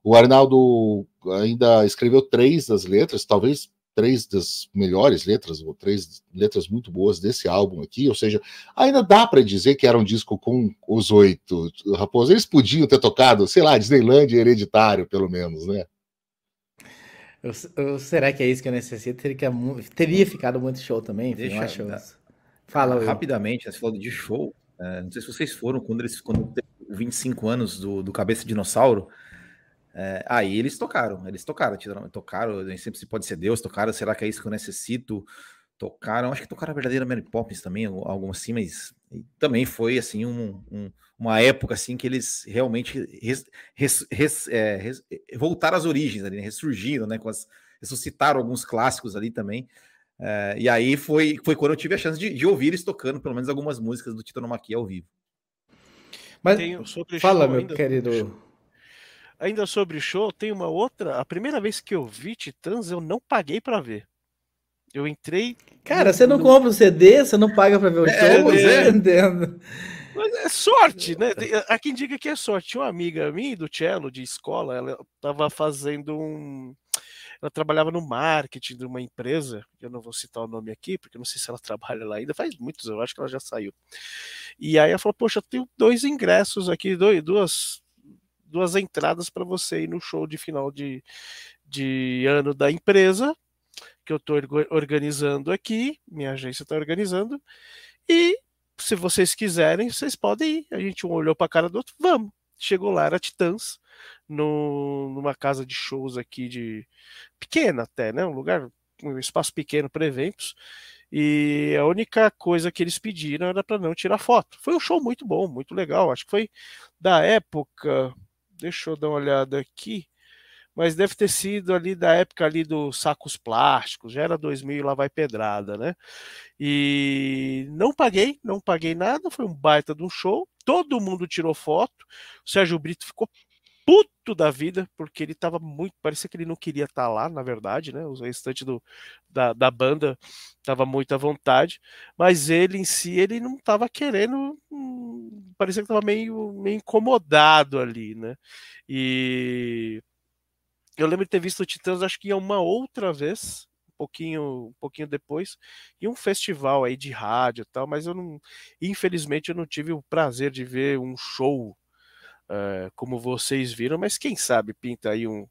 O Arnaldo ainda escreveu três das letras, talvez três das melhores letras, ou três letras muito boas desse álbum aqui, ou seja, ainda dá para dizer que era um disco com os oito Raposa. Eles podiam ter tocado, sei lá, Disneyland hereditário, pelo menos, né? Eu, eu, será que é isso que eu necessito? Teria, teria ficado muito show também. Enfim, Deixa, acho... da... Fala, Rapidamente, você falou de show. É, não sei se vocês foram quando eles quando 25 anos do, do Cabeça Dinossauro. É, aí eles tocaram, eles tocaram, tocaram, nem sempre se pode ser Deus, tocaram, será que é isso que eu necessito? Tocaram, acho que tocaram a verdadeira Mary Poppins também, algo assim, mas também foi assim um, um, uma época assim que eles realmente res, res, res, é, voltaram às origens ali, né? ressurgiram, né? Com as, ressuscitaram alguns clássicos ali também. É, e aí foi, foi quando eu tive a chance de, de, ouvir eles tocando pelo menos algumas músicas do Titanomaquia ao vivo. Mas fala, meu querido. Ainda sobre show, tem uma outra. A primeira vez que eu vi Titãs, eu não paguei para ver. Eu entrei. Cara, no, você não compra o CD, você não paga para ver o é, show, é, é. entendo. Mas é sorte, né? Há quem diga que é sorte. Tinha uma amiga minha do cello, de escola, ela estava fazendo um. Ela trabalhava no marketing de uma empresa, eu não vou citar o nome aqui, porque não sei se ela trabalha lá ainda, faz muitos, eu acho que ela já saiu. E aí ela falou: Poxa, eu tenho dois ingressos aqui, dois, duas, duas entradas para você ir no show de final de, de ano da empresa que eu estou organizando aqui, minha agência está organizando, e se vocês quiserem, vocês podem ir. A gente um olhou para a cara do outro, vamos. Chegou lá, era Titãs, no, numa casa de shows aqui de pequena até, né? Um lugar, um espaço pequeno para eventos. E a única coisa que eles pediram era para não tirar foto. Foi um show muito bom, muito legal. Acho que foi da época. Deixa eu dar uma olhada aqui mas deve ter sido ali da época ali dos sacos plásticos, já era 2000 lá vai pedrada, né? E não paguei, não paguei nada, foi um baita de um show, todo mundo tirou foto, o Sérgio Brito ficou puto da vida, porque ele tava muito, parecia que ele não queria estar tá lá, na verdade, né? O restante do, da, da banda tava muito à vontade, mas ele em si, ele não tava querendo hum, parecia que tava meio, meio incomodado ali, né? E eu lembro de ter visto o Titãs, acho que uma outra vez, um pouquinho, um pouquinho depois, em um festival aí de rádio e tal, mas eu não, infelizmente eu não tive o prazer de ver um show uh, como vocês viram, mas quem sabe pinta aí um,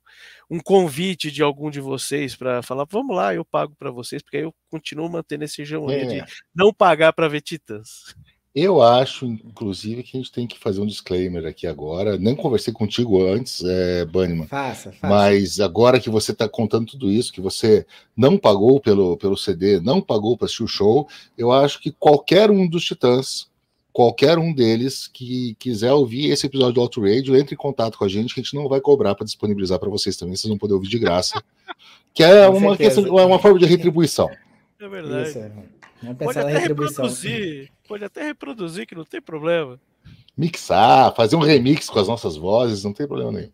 um convite de algum de vocês para falar, vamos lá, eu pago para vocês, porque aí eu continuo mantendo esse jogo é. de não pagar para ver Titãs. Eu acho, inclusive, que a gente tem que fazer um disclaimer aqui agora. Nem conversei contigo antes, é, Banniman. Faça, faça. Mas agora que você está contando tudo isso, que você não pagou pelo, pelo CD, não pagou para assistir o show, eu acho que qualquer um dos Titãs qualquer um deles que quiser ouvir esse episódio do Auto Radio, entre em contato com a gente, que a gente não vai cobrar para disponibilizar para vocês também, vocês vão poder ouvir de graça. Que é uma, questão, é uma forma de retribuição. É verdade. Isso, é. Pode até reproduzir, pode até reproduzir, que não tem problema. Mixar, fazer um remix com as nossas vozes, não tem problema nenhum.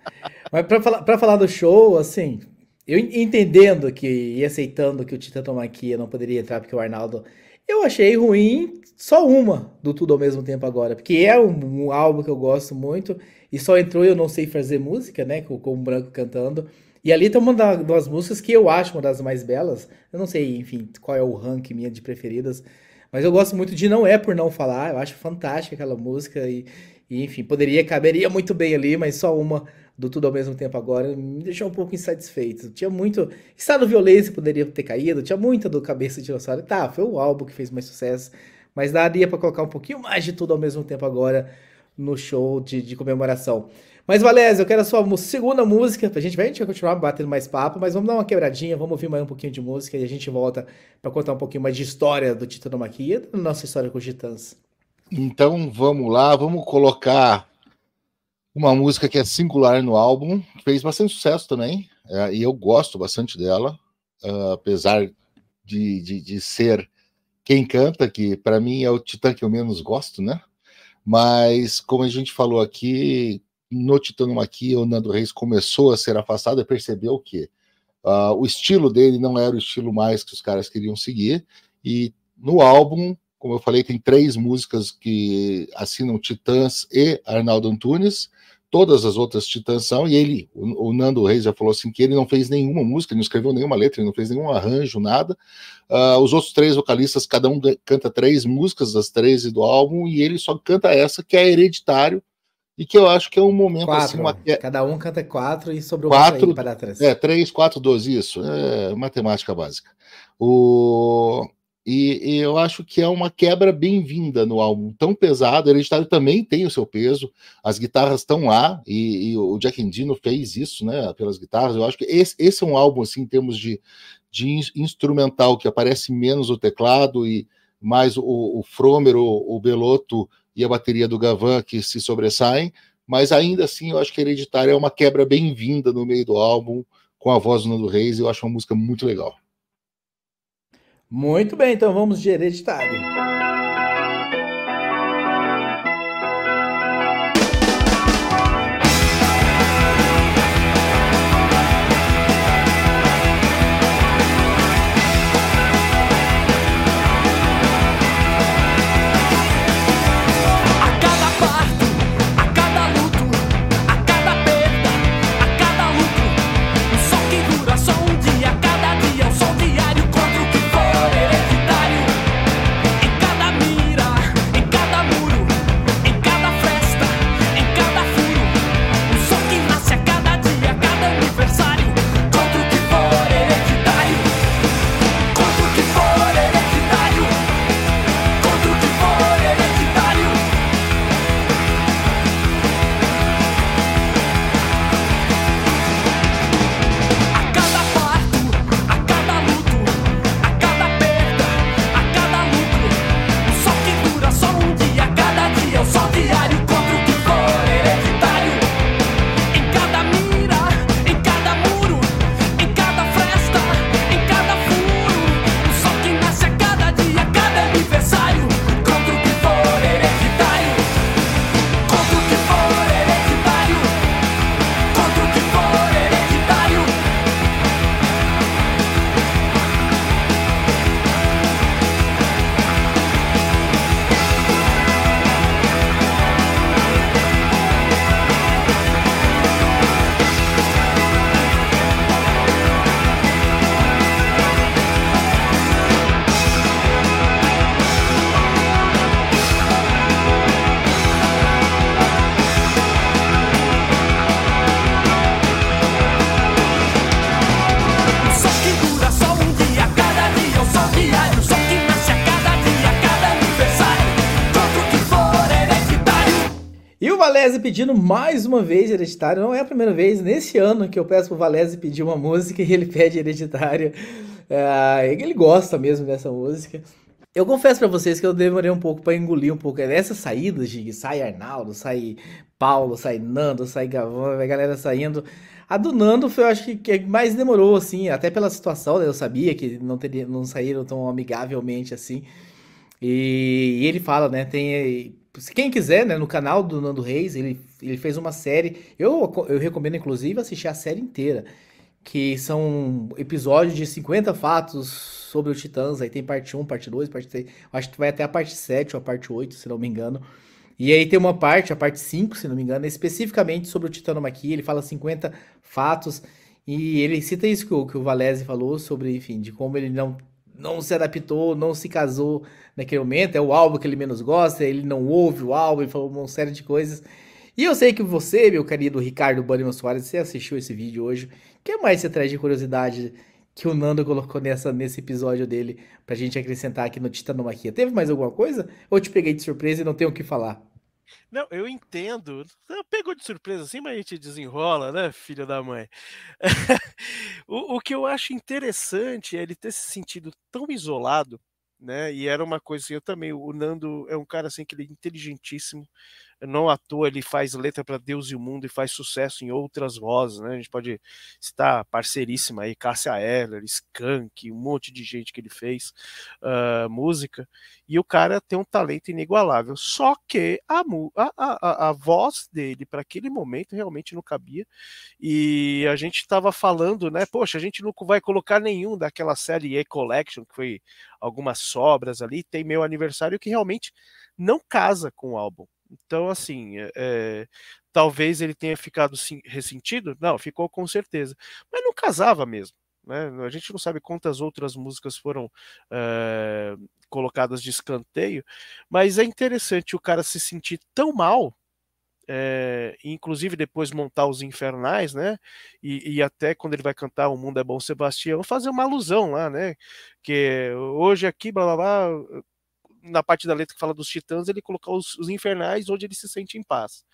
Mas para falar, falar do show, assim, eu entendendo que e aceitando que o Tita Tomaquia não poderia entrar porque o Arnaldo eu achei ruim só uma do Tudo ao mesmo tempo agora, porque é um, um álbum que eu gosto muito e só entrou Eu Não Sei Fazer Música, né, com, com o Branco cantando. E ali tem uma das músicas que eu acho uma das mais belas. Eu não sei, enfim, qual é o ranking minha de preferidas, mas eu gosto muito de Não É Por Não Falar. Eu acho fantástica aquela música e, e enfim, poderia, caberia muito bem ali, mas só uma do tudo ao mesmo tempo agora me deixou um pouco insatisfeito. Tinha muito. Estado Violência poderia ter caído, tinha muita do Cabeça de Dinossauro. Tá, foi o álbum que fez mais sucesso, mas daria para colocar um pouquinho mais de tudo ao mesmo tempo agora no show de, de comemoração. Mas, Valézio, eu quero a sua segunda música. A gente vai, a gente vai continuar batendo mais papo, mas vamos dar uma quebradinha, vamos ouvir mais um pouquinho de música e a gente volta para contar um pouquinho mais de história do Titanomaquia da nossa história com os Titãs. Então vamos lá, vamos colocar uma música que é singular no álbum, fez bastante sucesso também, é, e eu gosto bastante dela, uh, apesar de, de, de, ser quem canta, que para mim é o Titã que eu menos gosto, né? Mas, como a gente falou aqui, no Titã Maqui, o Nando Reis começou a ser afastado e percebeu que uh, o estilo dele não era o estilo mais que os caras queriam seguir, e no álbum como eu falei, tem três músicas que assinam Titãs e Arnaldo Antunes. Todas as outras Titãs são, e ele, o, o, Nando Reis já falou assim que ele não fez nenhuma música, ele não escreveu nenhuma letra, ele não fez nenhum arranjo, nada. Uh, os outros três vocalistas, cada um canta três músicas das 13 do álbum, e ele só canta essa, que é hereditário, e que eu acho que é um momento quatro. assim. Uma... Cada um canta quatro e sobre o quatro para trás. É, três, quatro, doze, isso. É matemática básica. O... E, e, eu acho que é uma quebra bem-vinda no álbum, tão pesado. O Hereditário também tem o seu peso, as guitarras estão lá, e, e, o Jack Endino fez isso, né, pelas guitarras. Eu acho que esse, esse é um álbum, assim, em termos de, de instrumental, que aparece menos o teclado e mais o, o Fromer, o, o Belotto e a bateria do Gavan que se sobressaem, mas ainda assim eu acho que Hereditário é uma quebra bem-vinda no meio do álbum, com a voz do Nando Reis, eu acho uma música muito legal. Muito bem, então vamos de hereditário. Valese pedindo mais uma vez Hereditário. Não é a primeira vez nesse ano que eu peço pro Valese pedir uma música e ele pede Hereditário. É, ele gosta mesmo dessa música. Eu confesso para vocês que eu demorei um pouco para engolir um pouco essas saídas de sai Arnaldo, sai Paulo, sai Nando, sai Gavão, a galera saindo. A do Nando foi, eu acho que, que mais demorou, assim, até pela situação, né? Eu sabia que não, teria, não saíram tão amigavelmente assim. E, e ele fala, né? Tem. Quem quiser, né, no canal do Nando Reis, ele, ele fez uma série. Eu, eu recomendo, inclusive, assistir a série inteira. Que são episódios de 50 fatos sobre os Titãs. Aí tem parte 1, parte 2, parte 3. Acho que vai até a parte 7 ou a parte 8, se não me engano. E aí tem uma parte, a parte 5, se não me engano, especificamente sobre o Titanomachia, ele fala 50 fatos, e ele cita isso que o, que o Valese falou sobre, enfim, de como ele não, não se adaptou, não se casou naquele momento, é o álbum que ele menos gosta, ele não ouve o álbum, ele falou uma série de coisas. E eu sei que você, meu querido Ricardo Bannerman Soares, você assistiu esse vídeo hoje. O que mais você traz de curiosidade que o Nando colocou nessa, nesse episódio dele pra gente acrescentar aqui no Titanomaquia? Teve mais alguma coisa? Ou te peguei de surpresa e não tenho o que falar? Não, eu entendo. Pegou de surpresa assim, mas a gente desenrola, né, filho da mãe? o, o que eu acho interessante é ele ter se sentido tão isolado, né? E era uma coisa assim, eu também, o Nando é um cara assim que ele é inteligentíssimo, não à toa ele faz letra para Deus e o mundo e faz sucesso em outras vozes, né? A gente pode citar parceiríssima aí, Cássia Eller, Skank, um monte de gente que ele fez uh, música. E o cara tem um talento inigualável. Só que a, a, a, a voz dele para aquele momento realmente não cabia. E a gente estava falando, né? Poxa, a gente não vai colocar nenhum daquela série E Collection, que foi algumas sobras ali. Tem meu aniversário que realmente não casa com o álbum. Então, assim, é, talvez ele tenha ficado ressentido. Não, ficou com certeza. Mas não casava mesmo. Né? A gente não sabe quantas outras músicas foram é, colocadas de escanteio, mas é interessante o cara se sentir tão mal é, inclusive depois montar os infernais, né? E, e, até quando ele vai cantar O Mundo é Bom Sebastião, fazer uma alusão lá, né? Que hoje aqui, blá blá blá, na parte da letra que fala dos titãs, ele colocar os, os infernais onde ele se sente em paz.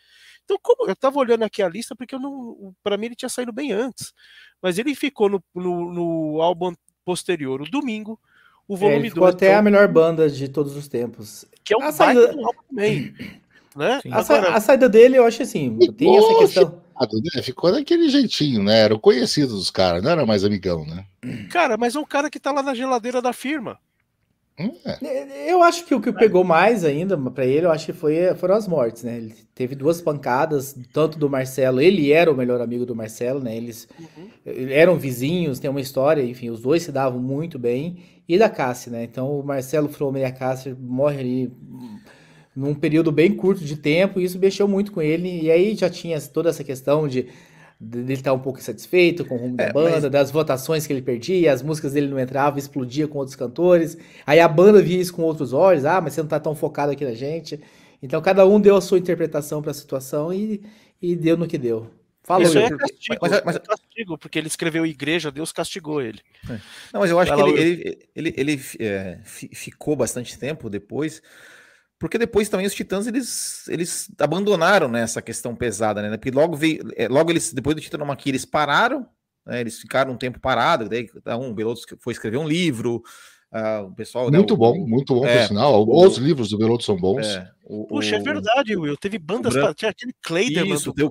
Então, como eu tava olhando aqui a lista, porque eu não. para mim ele tinha saído bem antes. Mas ele ficou no, no, no álbum posterior, o domingo, o volume 2. É, ficou até então, a melhor banda de todos os tempos. Que é um a saída... álbum também. Né? A, Agora... a, saída dele, eu acho assim, tem essa questão. Né? Ficou daquele jeitinho, né? Era o conhecido dos caras, não era mais amigão, né? Cara, mas é um cara que tá lá na geladeira da firma. É. Eu acho que o que pegou mais ainda para ele, eu acho que foi, foram as mortes, né? Ele teve duas pancadas, tanto do Marcelo, ele era o melhor amigo do Marcelo, né? Eles uhum. eram vizinhos, tem uma história, enfim, os dois se davam muito bem, e da Cássia, né? Então o Marcelo Frome e a Cássia morrem ali num período bem curto de tempo, e isso mexeu muito com ele, e aí já tinha toda essa questão de dele estar tá um pouco insatisfeito com o rumo é, da banda, mas... das votações que ele perdia, as músicas dele não entravam, explodia com outros cantores. Aí a banda via isso com outros olhos, ah, mas você não tá tão focado aqui na gente. Então cada um deu a sua interpretação para a situação e, e deu no que deu. Falou, Isso é castigo, mas, mas, é castigo, porque ele escreveu igreja, Deus castigou ele. É. Não, mas eu acho Ela... que ele, ele, ele, ele é, ficou bastante tempo depois porque depois também os Titãs eles, eles abandonaram né, essa questão pesada, né? Porque logo veio, é, logo eles depois do Titanomaquia eles pararam, né, eles ficaram um tempo parados, daí um Beloto foi escrever um livro, uh, o pessoal muito né, bom, o, muito bom, é, por sinal. Os livros do Beloto são bons. É, o, Puxa, é verdade, Will. Teve bandas, para tinha aquele Clayderman. Isso, tem o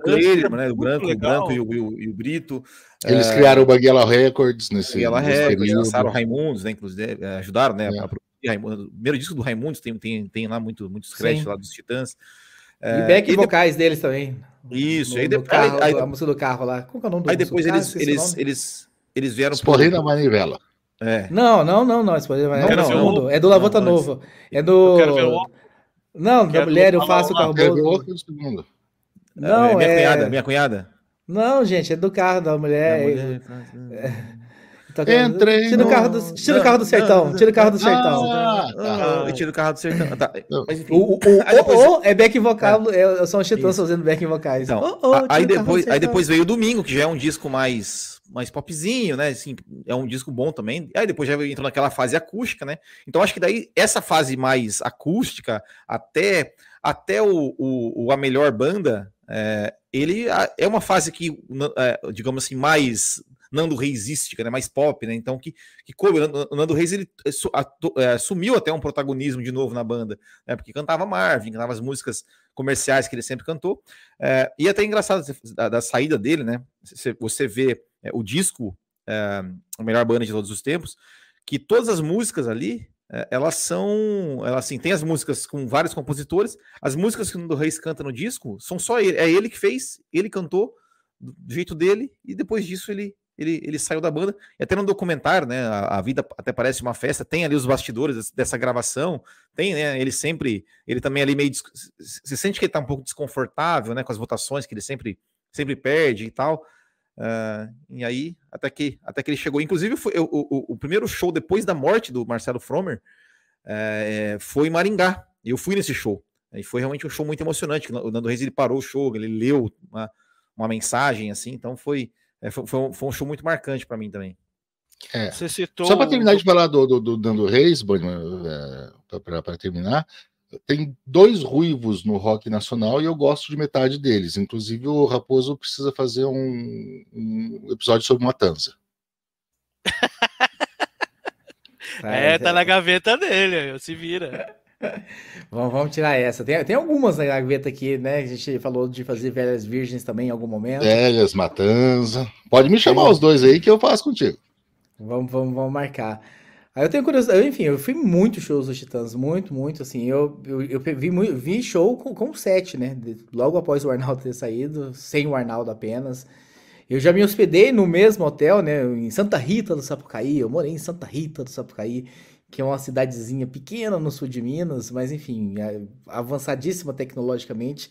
né? O branco, o branco e o, e o, Brito. Eles é, criaram o Baguela Records nesse, Baguela Records, lançaram o Raimundos, né? Inclusive, é, ajudaram, né? É. A, Raimundo, primeiro disco do Raimundos tem, tem, tem lá muito, muitos créditos lá dos Titãs. E é, back e vocais deles também. Isso, no, aí depois. Carro, aí, a música do carro lá. Qual é o nome do Aí depois eles, eles, eles, eles vieram. Esporrei na manivela. É. Não, não, não, não. Esporrei na manivela. Não, não, é do Lavota Novo. É do. Não, da mulher eu faço o carro bom. Não, é. Minha é cunhada, minha cunhada. Não, gente, é do carro da mulher. mulher é... Tá Entrei tira, no... o carro do, tira o carro do sertão. Tira o carro do sertão. Ah, tá. tira o carro do sertão. Tá. Mas enfim. O, o, o, o é back vocal. É. São os titãs fazendo back vocais. Então, oh, oh, aí, depois, aí depois veio o domingo, que já é um disco mais, mais popzinho, né? Assim, é um disco bom também. Aí depois já entrou naquela fase acústica, né? Então acho que daí essa fase mais acústica, até até o, o, o A Melhor Banda, é, ele é uma fase que, é, digamos assim, mais Nando Reisística, né, mais pop, né? Então, que, que coube. O Nando Reis ele é, sumiu até um protagonismo de novo na banda, né? Porque cantava Marvin, cantava as músicas comerciais que ele sempre cantou. É, e até engraçado da, da, saída dele, né? Você, vê é, o disco, a melhor banda de todos os tempos, que todas as músicas ali elas são, elas assim, tem as músicas com vários compositores, as músicas que o Nando Reis canta no disco são só ele, é ele que fez, ele cantou do jeito dele e depois disso ele ele, ele saiu da banda, e até no documentário, né, a, a, vida até parece uma festa, tem ali os bastidores dessa gravação, tem, né, ele sempre, ele também ali meio, se sente que ele tá um pouco desconfortável, né, com as votações que ele sempre, sempre perde e tal, uh, e aí, até que, até que ele chegou, inclusive foi, o, o, o primeiro show depois da morte do Marcelo Fromer uh, foi em Maringá, eu fui nesse show, e foi realmente um show muito emocionante, o Nando Reis, ele parou o show, ele leu uma, uma mensagem, assim, então foi é, foi, foi, um show muito marcante para mim também. É. Você citou... Só para terminar de falar do, do, do Dando Reis, é, para terminar, tem dois ruivos no rock nacional e eu gosto de metade deles. Inclusive, o Raposo precisa fazer um, um episódio sobre Matanza. é, tá na gaveta dele, se vira. Vamos, vamos, tirar essa. Tem, tem algumas na gaveta aqui, né? A gente falou de fazer velhas virgens também em algum momento. Velhas, Matanza. Pode me chamar os dois aí que eu faço contigo. Vamos, vamos, vamos marcar. Aí eu tenho curiosidade, enfim, eu fui muito shows dos Titãs, muito, muito, assim, eu, eu, eu vi, vi show com, com set, né, logo após o Arnaldo ter saído, sem o Arnaldo apenas, eu já me hospedei no mesmo hotel, né, em Santa Rita do Sapucaí, eu morei em Santa Rita do Sapucaí, que é uma cidadezinha pequena no sul de Minas, mas enfim, é avançadíssima tecnologicamente.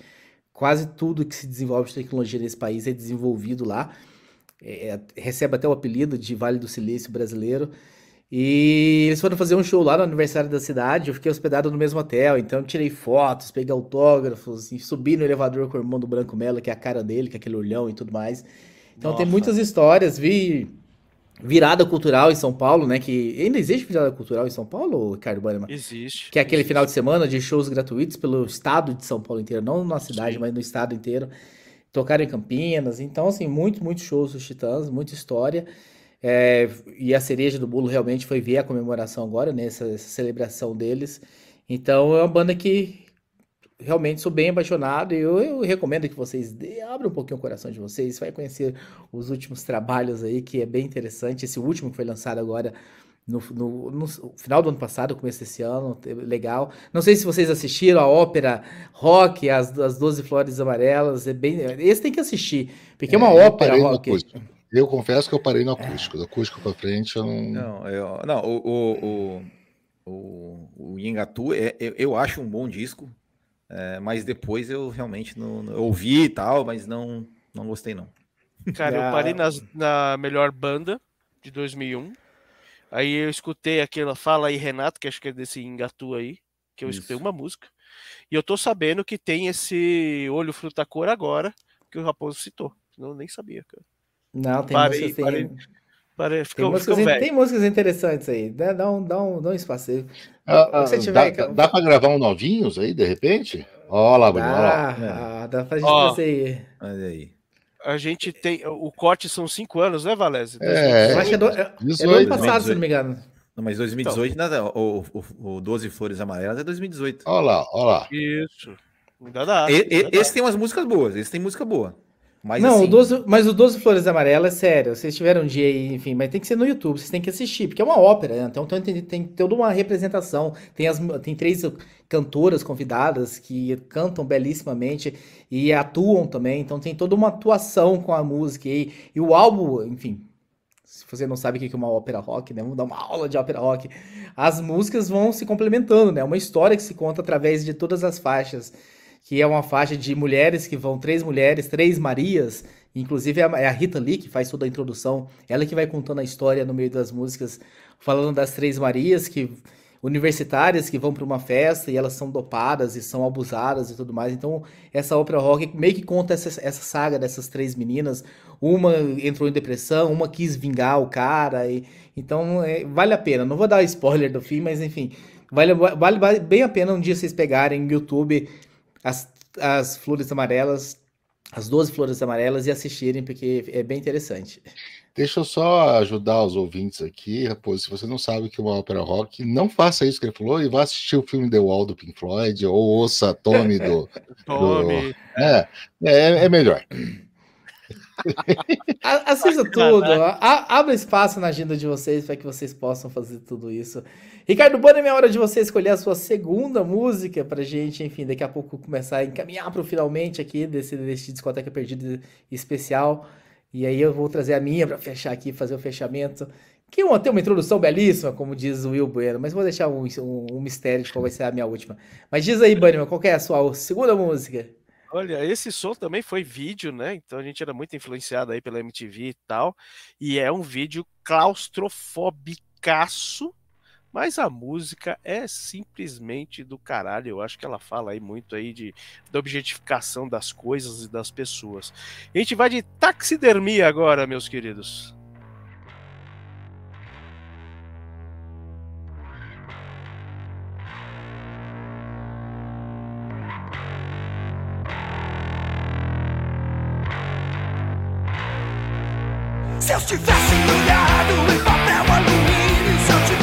Quase tudo que se desenvolve de tecnologia nesse país é desenvolvido lá. É, é, recebe até o apelido de Vale do Silício brasileiro. E eles foram fazer um show lá no aniversário da cidade. Eu fiquei hospedado no mesmo hotel, então tirei fotos, peguei autógrafos, subi no elevador com o irmão do Branco Melo, que é a cara dele, que é aquele olhão e tudo mais. Então Nossa. tem muitas histórias. Vi virada cultural em São Paulo, né? Que ainda existe virada cultural em São Paulo, Ricardo Bannerman? Existe. Que é aquele existe. final de semana de shows gratuitos pelo estado de São Paulo inteiro, não na cidade, Sim. mas no estado inteiro. Tocaram em Campinas, então, assim, muito, muitos shows dos Titãs, muita história. É, e a cereja do bolo realmente foi ver a comemoração agora, né? Essa, essa celebração deles. Então, é uma banda que realmente sou bem apaixonado e eu, eu, recomendo que vocês abram um pouquinho o coração de vocês, vai conhecer os últimos trabalhos aí, que é bem interessante. Esse último que foi lançado agora no, no, no, final do ano passado, começo desse ano, legal. Não sei se vocês assistiram a ópera rock, as, as 12 Flores Amarelas, é bem. Esse tem que assistir, porque é, é uma ópera rock. Eu confesso que eu parei no acústico. Do acústico para frente eu não. Não, eu, não o, o, o, o, o Yingatu, é, eu, eu acho um bom disco. É, mas depois eu realmente não, não, ouvi e tal, mas não, não gostei não. Cara, eu parei nas, na melhor banda de 2001. Aí eu escutei aquela Fala aí Renato, que acho que é desse Engatu aí, que eu Isso. escutei uma música. E eu tô sabendo que tem esse Olho Fruta Cor agora, que o Raposo citou. Eu nem sabia, cara. Não, tem parei, músicas, parei, ficou, tem, músicas, ficou tem músicas interessantes aí. Dá, dá, um, dá, um, dá um espaço. Ah, ah, tiver, dá, dá para gravar um novinhos aí, de repente? Olha lá, Bruno. Ah, dá pra gente Ó, fazer aí. Olha aí. A gente tem. O corte são cinco anos, né, Valézio? É, acho que é do, é, é do ano passado, se não me engano. Não, mas 2018, então, nada, o, o, o 12 Flores Amarelas é 2018. Olha lá, olha lá. Isso. Ainda dá. E, ainda esse dá. tem umas músicas boas, esse tem música boa. Mas, não, assim... o 12, mas o 12 Flores Amarelas, é sério. Vocês tiveram um dia aí, enfim, mas tem que ser no YouTube, vocês têm que assistir, porque é uma ópera, né? Então tem, tem toda uma representação. Tem, as, tem três cantoras convidadas que cantam belíssimamente e atuam também, então tem toda uma atuação com a música. E, e o álbum, enfim, se você não sabe o que é uma ópera rock, né? Vamos dar uma aula de ópera rock. As músicas vão se complementando, né? É uma história que se conta através de todas as faixas que é uma faixa de mulheres que vão, três mulheres, três Marias, inclusive é, é a Rita Lee que faz toda a introdução, ela que vai contando a história no meio das músicas, falando das três Marias que universitárias que vão para uma festa e elas são dopadas e são abusadas e tudo mais. Então, essa ópera rock meio que conta essa, essa saga dessas três meninas. Uma entrou em depressão, uma quis vingar o cara. E, então, é, vale a pena. Não vou dar spoiler do fim, mas enfim, vale, vale, vale bem a pena um dia vocês pegarem no YouTube as, as flores amarelas, as 12 flores amarelas e assistirem, porque é bem interessante. Deixa eu só ajudar os ouvintes aqui, Raposo. Se você não sabe o que é uma ópera rock, não faça isso que ele falou e vá assistir o filme The Wall do Pink Floyd ou ouça Tommy do. Tommy. Do... É, é, é melhor. Assista tudo. abra espaço na agenda de vocês para que vocês possam fazer tudo isso. Ricardo Bona, é hora de você escolher a sua segunda música pra gente, enfim, daqui a pouco começar a encaminhar pro finalmente aqui desse, desse discoteca perdida especial. E aí eu vou trazer a minha para fechar aqui, fazer o fechamento. Que tem uma introdução belíssima, como diz o Will Bueno, mas vou deixar um, um, um mistério de qual vai ser a minha última. Mas diz aí, Bunnyman, qual é a sua segunda música? Olha, esse som também foi vídeo, né? Então a gente era muito influenciado aí pela MTV e tal. E é um vídeo claustrofobicaço mas a música é simplesmente do caralho. Eu acho que ela fala aí muito aí de da objetificação das coisas e das pessoas. a gente vai de taxidermia agora, meus queridos. Se eu tivesse olhado em papel alumínio, se eu tivesse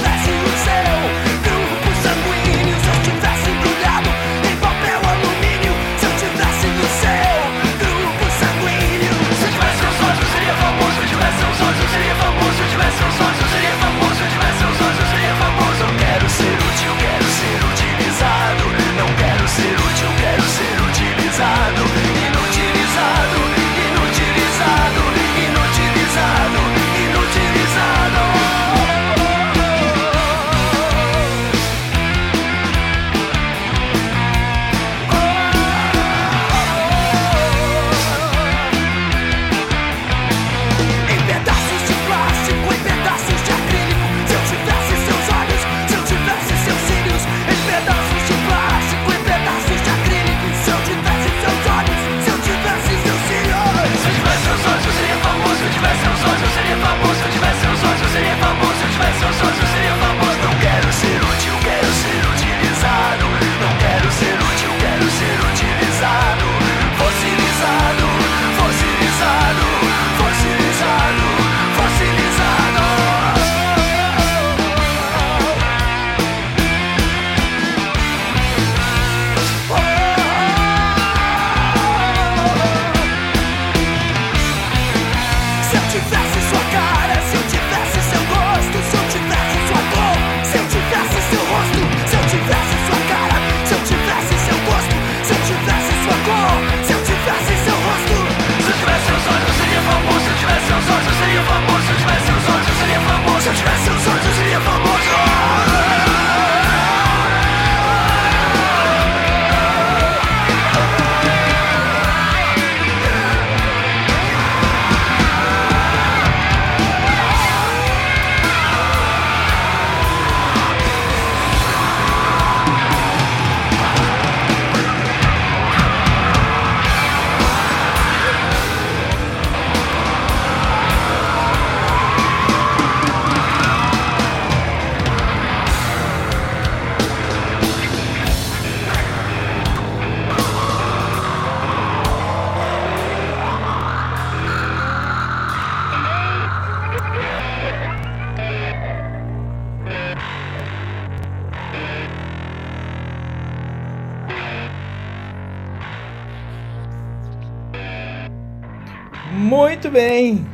Muito bem.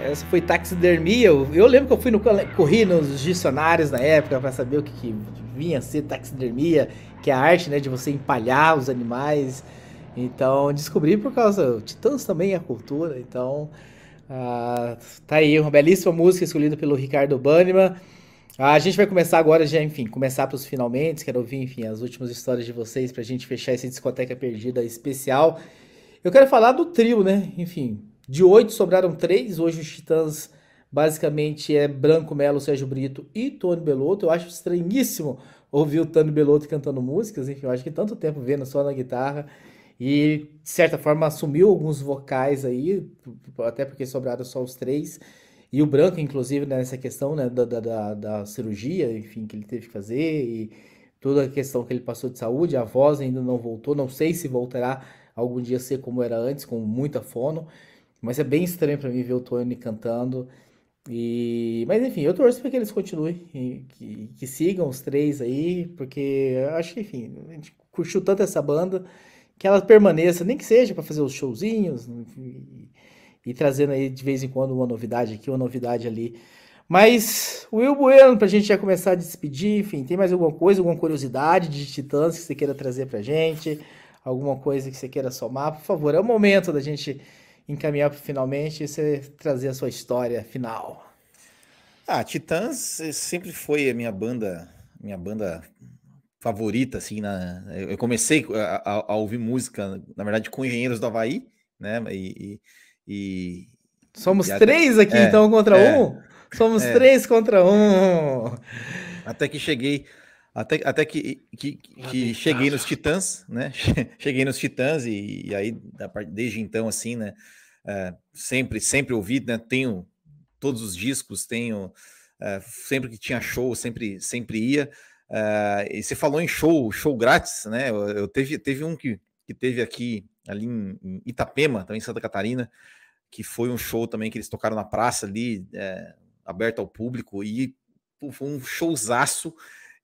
Essa foi taxidermia. Eu, eu lembro que eu fui no corri nos dicionários na época para saber o que, que, vinha a ser taxidermia, que é a arte, né, de você empalhar os animais. Então descobri por causa Titãs também a cultura. Então ah, tá aí uma belíssima música escolhida pelo Ricardo Banniman. Ah, a gente vai começar agora já, enfim, começar para os finalmente. Quero ouvir, enfim, as últimas histórias de vocês para a gente fechar esse discoteca perdida especial. Eu quero falar do trio, né? Enfim, de oito sobraram três. Hoje os Titãs basicamente é Branco Melo, Sérgio Brito e Tony Belotto. Eu acho estranhíssimo ouvir o Tony Belotto cantando músicas. Enfim, eu acho que tanto tempo vendo só na guitarra. E, de certa forma, assumiu alguns vocais aí, até porque sobraram só os três. E o Branco, inclusive, né, nessa questão né, da, da, da, cirurgia, enfim, que ele teve que fazer. E toda a questão que ele passou de saúde, a voz ainda não voltou, não sei se voltará algum dia a ser como era antes, com muita fono, mas é bem estranho para mim ver o Tony cantando. E, mas enfim, eu torço para que eles continuem, que, que sigam os três aí, porque acho que, enfim, a gente curtiu tanto essa banda, que ela permaneça, nem que seja para fazer os showzinhos e, e, trazendo aí de vez em quando uma novidade aqui, uma novidade ali. Mas, Will Bueno, pra gente já começar a despedir, enfim, tem mais alguma coisa, alguma curiosidade de Titãs que você queira trazer pra gente? Alguma coisa que você queira somar? Por favor, é o momento da gente encaminhar para finalmente e você trazer a sua história final. Ah, Titãs sempre foi a minha banda, minha banda favorita, assim, na, eu comecei a, a, a ouvir música, na verdade, com Engenheiros do Havaí, né, e... e Somos e três até, aqui, é, então, contra é, um? Somos é, três contra um! Até que cheguei... Até, até que, que, que cheguei nos Titãs, né? cheguei nos Titãs e, e, aí, desde então, assim, né? É, sempre, sempre ouvi, né? Tenho todos os discos, tenho... É, sempre que tinha show, sempre, sempre ia. Uh, e você falou em show, show grátis, né? Eu, eu, teve, teve um que, que teve aqui ali em, em, Itapema, também em Santa Catarina, que foi um show também que eles tocaram na praça ali, é, aberto ao público, e pô, foi um showzaço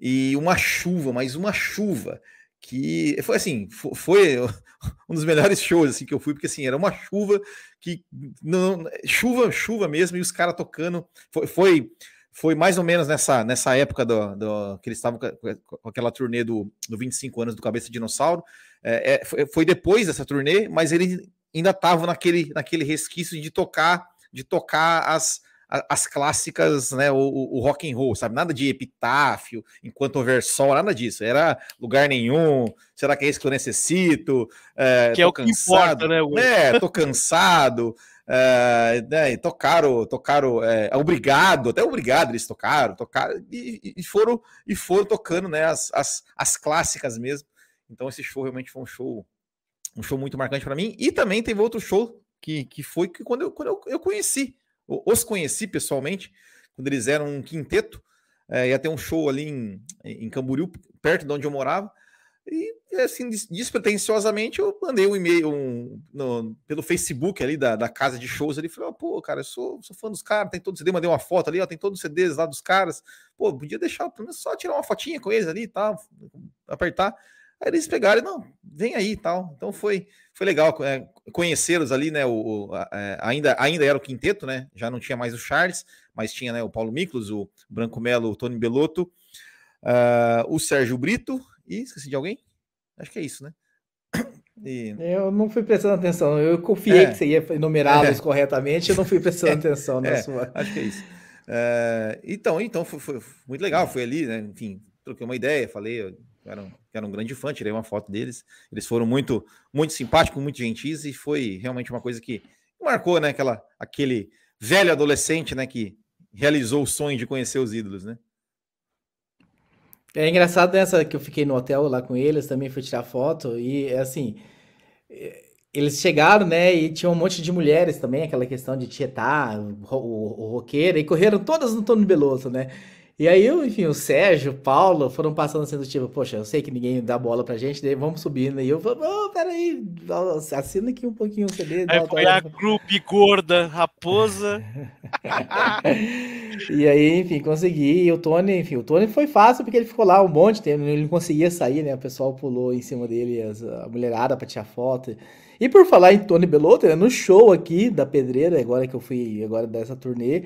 e uma chuva, mas uma chuva que foi assim, foi um dos melhores shows assim que eu fui, porque assim, era uma chuva que não chuva, chuva mesmo e os caras tocando, foi, foi foi mais ou menos nessa, nessa época do, do que eles estavam com, aquela turnê do, do 25 anos do Cabeça de Dinossauro. É, é, foi, foi, depois dessa turnê, mas eles ainda estavam naquele, naquele resquício de tocar de tocar as, as clássicas, né, o, o, rock and roll, sabe? Nada de epitáfio, enquanto houver sol, nada disso. Era lugar nenhum. Será que é isso que eu necessito? É, que é o cansado, que importa, né? É, tô cansado. É, né, tocaram, tocaram, é, obrigado, até obrigado eles tocaram, tocaram e, e, foram e foram tocando, né, as, as, as clássicas mesmo. Então esse show realmente foi um show, um show muito marcante para mim. E também teve outro show que, que foi que quando eu, quando eu, eu conheci, os conheci pessoalmente, quando eles eram um quinteto, é, ia ter um show ali em, em Camboriú, perto de onde eu morava. E assim, despretensiosamente, eu mandei um e-mail um, no, pelo Facebook ali da, da casa de shows ali. Falei, oh, pô, cara, eu sou, sou fã dos caras, tem todo CD, mandei uma foto ali, ó, tem todos os CDs lá dos caras. Pô, podia deixar, pelo menos só tirar uma fotinha com eles ali e tal, apertar. Aí eles pegaram e não, vem aí e tal. Então foi, foi legal é, conhecê-los ali, né? O, o é, ainda, ainda era o quinteto, né? Já não tinha mais o Charles, mas tinha né, o Paulo Miklos, o Branco Melo, o Tony Belotto, uh, o Sérgio Brito e esqueci de alguém? Acho que é isso, né? E... Eu não fui prestando atenção, eu confiei é. que você ia enumerá-los é. corretamente, eu não fui prestando atenção na é. sua. Acho que é isso. É, então, então foi, foi, muito legal, fui ali, né? Enfim, troquei uma ideia, falei, eu era um, era um grande fã, tirei uma foto deles. Eles foram muito, muito simpáticos, muito gentis, e foi realmente uma coisa que marcou, né? Aquela, aquele velho adolescente, né? Que realizou o sonho de conhecer os ídolos, né? É engraçado nessa que eu fiquei no hotel lá com eles, também fui tirar foto, e é assim, é, eles chegaram, né, e tinha um monte de mulheres também, aquela questão de tietar, o, o, o roqueiro, e correram todas no Tony Beloso, né? E aí, enfim, o Sérgio, o Paulo foram passando assim do tipo, poxa, eu sei que ninguém dá bola pra gente, daí vamos subindo. E eu falei, oh, peraí, assina aqui um pouquinho o CD. Aí foi a grupo gorda, raposa. e aí, enfim, consegui. E o Tony, enfim, o Tony foi fácil porque ele ficou lá um monte de tempo, ele não conseguia sair, né? O pessoal pulou em cima dele, a mulherada pra tirar foto. E por falar em Tony Belotto, né, no show aqui da Pedreira, agora que eu fui, agora dessa turnê,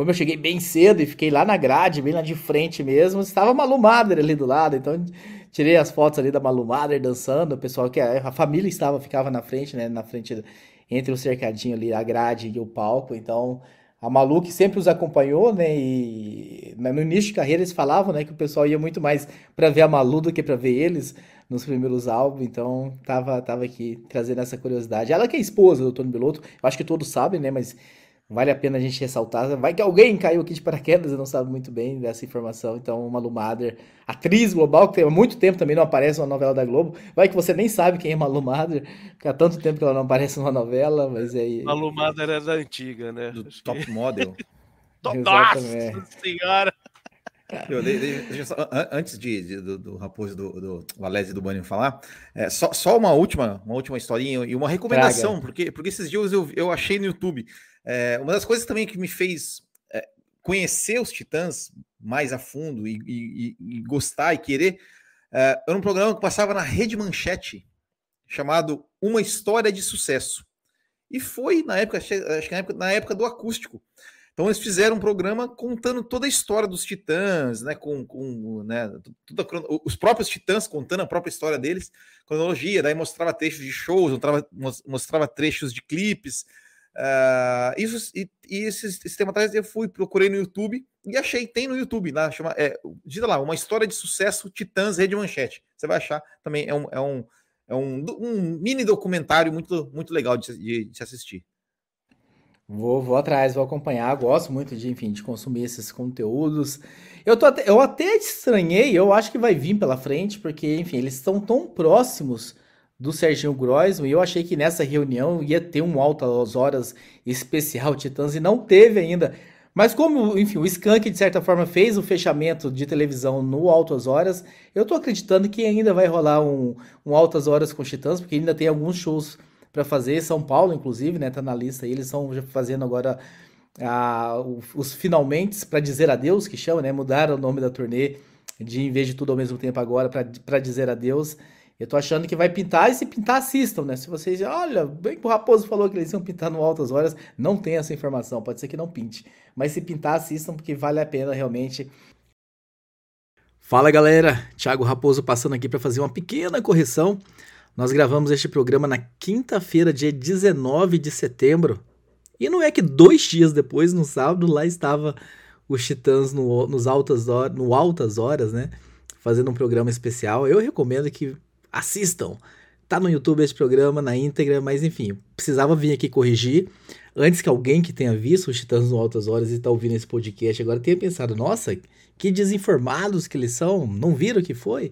como eu cheguei bem cedo e fiquei lá na grade, bem lá de frente mesmo, estava a Malu Mader ali do lado, então tirei as fotos ali da Malu Mader dançando, o pessoal que a, família estava, ficava na frente, né, na frente entre o cercadinho ali, a grade e o palco, então a Malu que sempre os acompanhou, né, e no início de carreira eles falavam, né, que o pessoal ia muito mais para ver a Malu do que para ver eles nos primeiros álbuns, então tava, tava aqui trazendo essa curiosidade. Ela que é esposa do Tony Belotto, eu acho que todos sabem, né, mas Vale a pena a gente ressaltar. Vai que alguém caiu aqui de paraquedas e não sabe muito bem dessa informação. Então, Malu Mader, atriz global, que há muito tempo também não aparece numa novela da Globo. Vai que você nem sabe quem é Malu Mader, porque há tanto tempo que ela não aparece numa novela, mas aí... Malu Mader é da antiga, né? Do Top Model. Nossa senhora! Eu, só, antes de, de do, do, Raposo, do, do Valese e do Banho falar, é, só, só uma última, uma última historinha e uma recomendação, porque, porque esses dias eu, eu achei no YouTube. É, uma das coisas também que me fez é, conhecer os Titãs mais a fundo e, e, e gostar e querer é, era um programa que passava na Rede Manchete, chamado Uma História de Sucesso. E foi na época, acho que na época, na época do acústico. Então eles fizeram um programa contando toda a história dos Titãs, né, com, com né, toda, os próprios Titãs contando a própria história deles, cronologia, daí mostrava trechos de shows, mostrava, mostrava trechos de clipes. Uh, isso, e, e esse, tempo atrás eu fui, procurei no YouTube e achei, tem no YouTube, lá, chama, é, diz lá, uma história de sucesso Titãs Rede Manchete. Você vai achar também, é um, é um, é um, um mini documentário muito, muito legal de, de, de se assistir. Vou, vou atrás, vou acompanhar. Gosto muito de, enfim, de consumir esses conteúdos. Eu, tô até, eu até estranhei, eu acho que vai vir pela frente, porque, enfim, eles estão tão próximos do Serginho Groisman, e eu achei que nessa reunião ia ter um altas horas especial Titãs, e não teve ainda. Mas como, enfim, o Skank, de certa forma, fez o fechamento de televisão no Altas Horas, eu tô acreditando que ainda vai rolar um, um Altas Horas com Titãs, porque ainda tem alguns shows para fazer. São Paulo, inclusive, né? Tá na lista aí. Eles estão fazendo agora a, os finalmente para dizer adeus, que chama, né? Mudaram o nome da turnê de em vez de tudo ao mesmo tempo agora para dizer adeus. Eu tô achando que vai pintar e se pintar, assistam, né? Se vocês, olha, bem que o Raposo falou que eles iam pintar no Altas Horas, não tem essa informação, pode ser que não pinte. Mas se pintar, assistam, porque vale a pena realmente. Fala galera, Thiago Raposo passando aqui para fazer uma pequena correção. Nós gravamos este programa na quinta-feira, dia 19 de setembro. E não é que dois dias depois, no sábado, lá estava os Titãs no, nos altas no Altas Horas, né? Fazendo um programa especial. Eu recomendo que assistam. Tá no YouTube esse programa, na íntegra, mas enfim, precisava vir aqui corrigir. Antes que alguém que tenha visto os Titãs no Altas Horas e tá ouvindo esse podcast agora tenha pensado, nossa, que desinformados que eles são, não viram o que foi?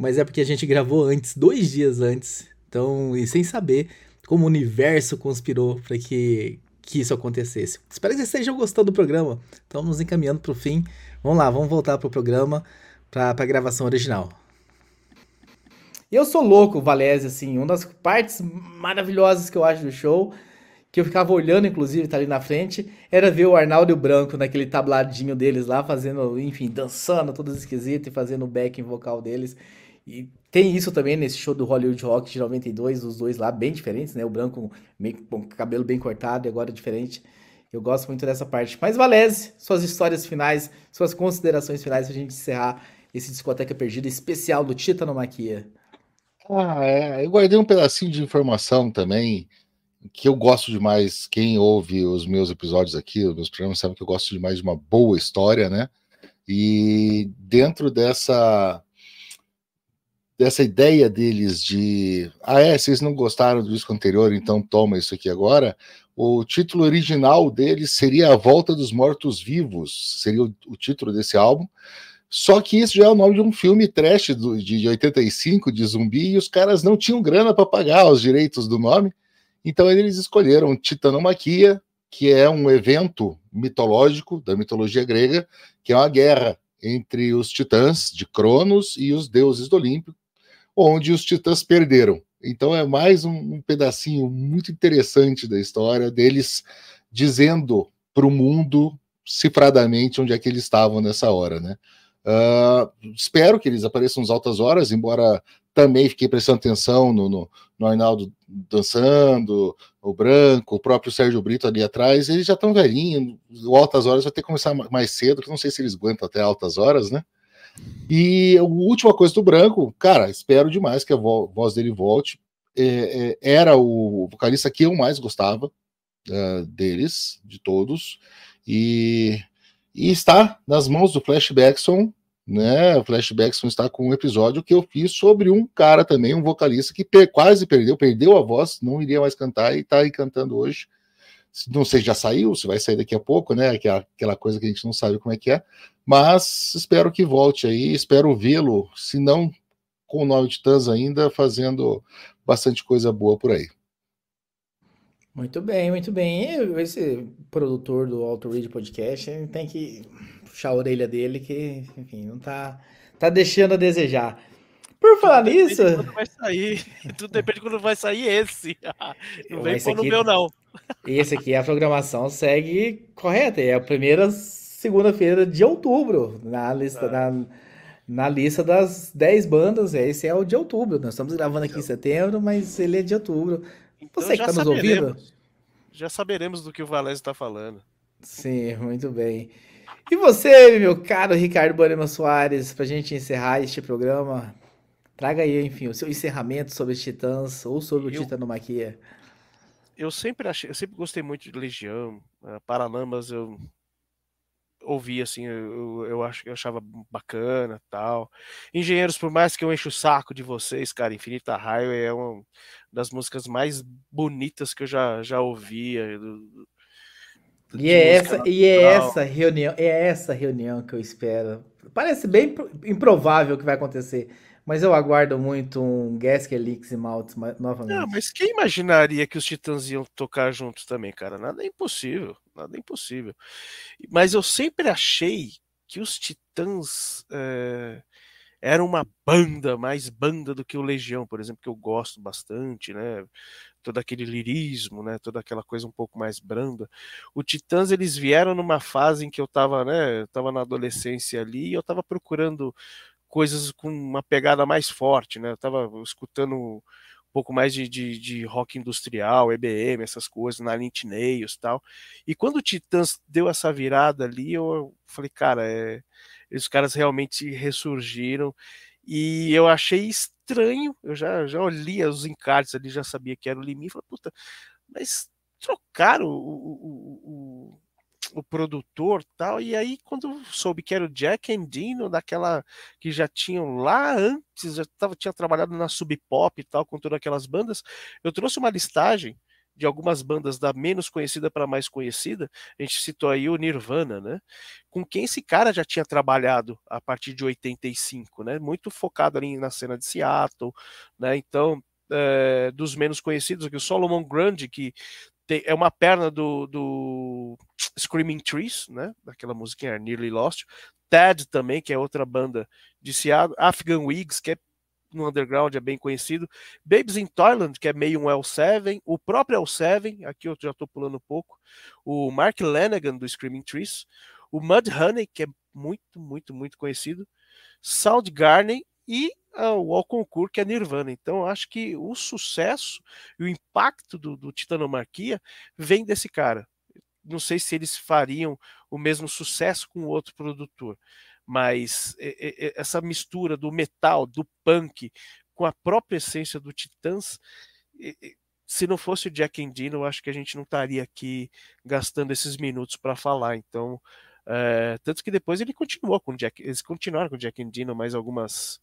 mas é porque a gente gravou antes, dois dias antes. Então, e sem saber como o universo conspirou para que, que isso acontecesse. Espero que vocês estejam gostando do programa. Estamos encaminhando para o fim. Vamos lá, vamos voltar para o programa, para a gravação original. Eu sou louco, Valese, assim, uma das partes maravilhosas que eu acho do show, que eu ficava olhando, inclusive, tá ali na frente, era ver o Arnaldo Branco naquele tabladinho deles lá, fazendo, enfim, dançando, tudo esquisito e fazendo o backing vocal deles. E tem isso também nesse show do Hollywood Rock de 92, os dois lá bem diferentes, né? O branco meio, com cabelo bem cortado e agora diferente. Eu gosto muito dessa parte. Mas Valese, suas histórias finais, suas considerações finais pra gente encerrar esse discoteca perdida especial do Titanomaquia. Ah, é. Eu guardei um pedacinho de informação também que eu gosto demais. Quem ouve os meus episódios aqui, os meus programas, sabe que eu gosto demais de uma boa história, né? E dentro dessa dessa ideia deles de ah é, vocês não gostaram do disco anterior, então toma isso aqui agora. O título original deles seria A Volta dos Mortos Vivos, seria o, o título desse álbum. Só que isso já é o nome de um filme trash do, de, de 85 de zumbi e os caras não tinham grana para pagar os direitos do nome. Então eles escolheram Titanomaquia, que é um evento mitológico da mitologia grega, que é uma guerra entre os titãs de Cronos e os deuses do Olimpo, onde os titãs perderam. Então é mais um, um pedacinho muito interessante da história deles dizendo para o mundo cifradamente onde é que eles estavam nessa hora, né? Uh, espero que eles apareçam nas altas horas, embora também fiquei prestando atenção no, no, no, Arnaldo dançando, o Branco, o próprio Sérgio Brito ali atrás, eles já estão velhinhos, o altas horas vai ter que começar mais cedo, que não sei se eles aguentam até altas horas, né? E a última coisa do Branco, cara, espero demais que a voz dele volte. É, é, era o vocalista que eu mais gostava uh, deles, de todos, e, e, está nas mãos do Flash Backson, né? O Flash Backson está com um episódio que eu fiz sobre um cara também, um vocalista que per quase perdeu, perdeu a voz, não iria mais cantar e está aí cantando hoje não sei, já saiu, se vai sair daqui a pouco, né? Aquela, aquela coisa que a gente não sabe como é que é, mas espero que volte aí, espero vê-lo, se não com o nome de Tans ainda, fazendo bastante coisa boa por aí. Muito bem, muito bem. Esse produtor do Auto Read Podcast tem que puxar a orelha dele, que, enfim, não tá, tá deixando a desejar. Por falar Tudo nisso. depende de quando vai sair. Tudo depende de quando vai sair esse. Não vem pôr no meu, não. Esse aqui, a programação segue correta. É a primeira segunda-feira de outubro na lista, na, na lista das 10 bandas. Esse é o de outubro. Nós estamos gravando aqui em setembro, mas ele é de outubro. Então Você que já tá nos ouvindo? Já saberemos do que o Valézio está falando. Sim, muito bem. E você, meu caro Ricardo Banema Soares, pra gente encerrar este programa, traga aí, enfim, o seu encerramento sobre os Titãs ou sobre o Eu- Titanomaquia. Eu sempre achei, eu sempre gostei muito de Legião, uh, Paralamas eu ouvi assim, eu, eu, acho eu achava bacana, tal. Engenheiros, por mais que eu enche o saco de vocês, cara, Infinita Highway é uma das músicas mais bonitas que eu já já ouvia. do- do- E é essa, e é essa reunião, é essa reunião que eu espero. Parece bem pro- improvável que vai acontecer, mas eu aguardo muito um Gask Elix e Maltz ma- novamente. Não, mas quem imaginaria que os Titãs iam tocar juntos também, cara? Nada é impossível, nada é impossível. Mas eu sempre achei que os Titãs eh, eram uma banda, mais banda do que o Legião, por exemplo, que eu gosto bastante, né? Todo aquele lirismo, né? Toda aquela coisa um pouco mais branda. O Titãs, eles vieram numa fase em que eu tava, né? Eu tava na adolescência ali e eu tava procurando coisas com uma pegada mais forte, né? Eu tava escutando um pouco mais de, de, de rock industrial, EBM, essas coisas, na Nine Nails e tal. E quando o Titãs deu essa virada ali, eu falei, cara, é, os caras realmente ressurgiram. E eu achei estranho, eu já, já olhia os encartes ali, já sabia que era o Limite, falei, puta, mas trocaram o, o, o, o produtor tal, e aí quando soube que era o Jack Endino, daquela que já tinham lá antes, já tava, tinha trabalhado na Sub Pop e tal, com todas aquelas bandas, eu trouxe uma listagem de algumas bandas da menos conhecida para mais conhecida, a gente citou aí o Nirvana, né? Com quem esse cara já tinha trabalhado a partir de 85, né? Muito focado ali na cena de Seattle, né? Então, é, dos menos conhecidos, aqui o Solomon Grundy, que tem, é uma perna do, do Screaming Trees, né? Daquela musiquinha Nearly Lost. Ted também, que é outra banda de Seattle. Afghan Wigs, que é no underground é bem conhecido. Babes in Toyland, que é meio um L7, o próprio L7, aqui eu já estou pulando um pouco, o Mark Lanegan do Screaming Trees, o Mudhoney, que é muito, muito, muito conhecido, Soundgarden e ah, o Al Concur, que é Nirvana. Então, acho que o sucesso e o impacto do, do Titanomarquia vem desse cara. Não sei se eles fariam o mesmo sucesso com outro produtor, mas essa mistura do metal, do punk, com a própria essência do Titãs, se não fosse o Jack Endino, eu acho que a gente não estaria aqui gastando esses minutos para falar. Então, é, tanto que depois ele continuou com o Jack, eles continuaram com o Jack Endino mais algumas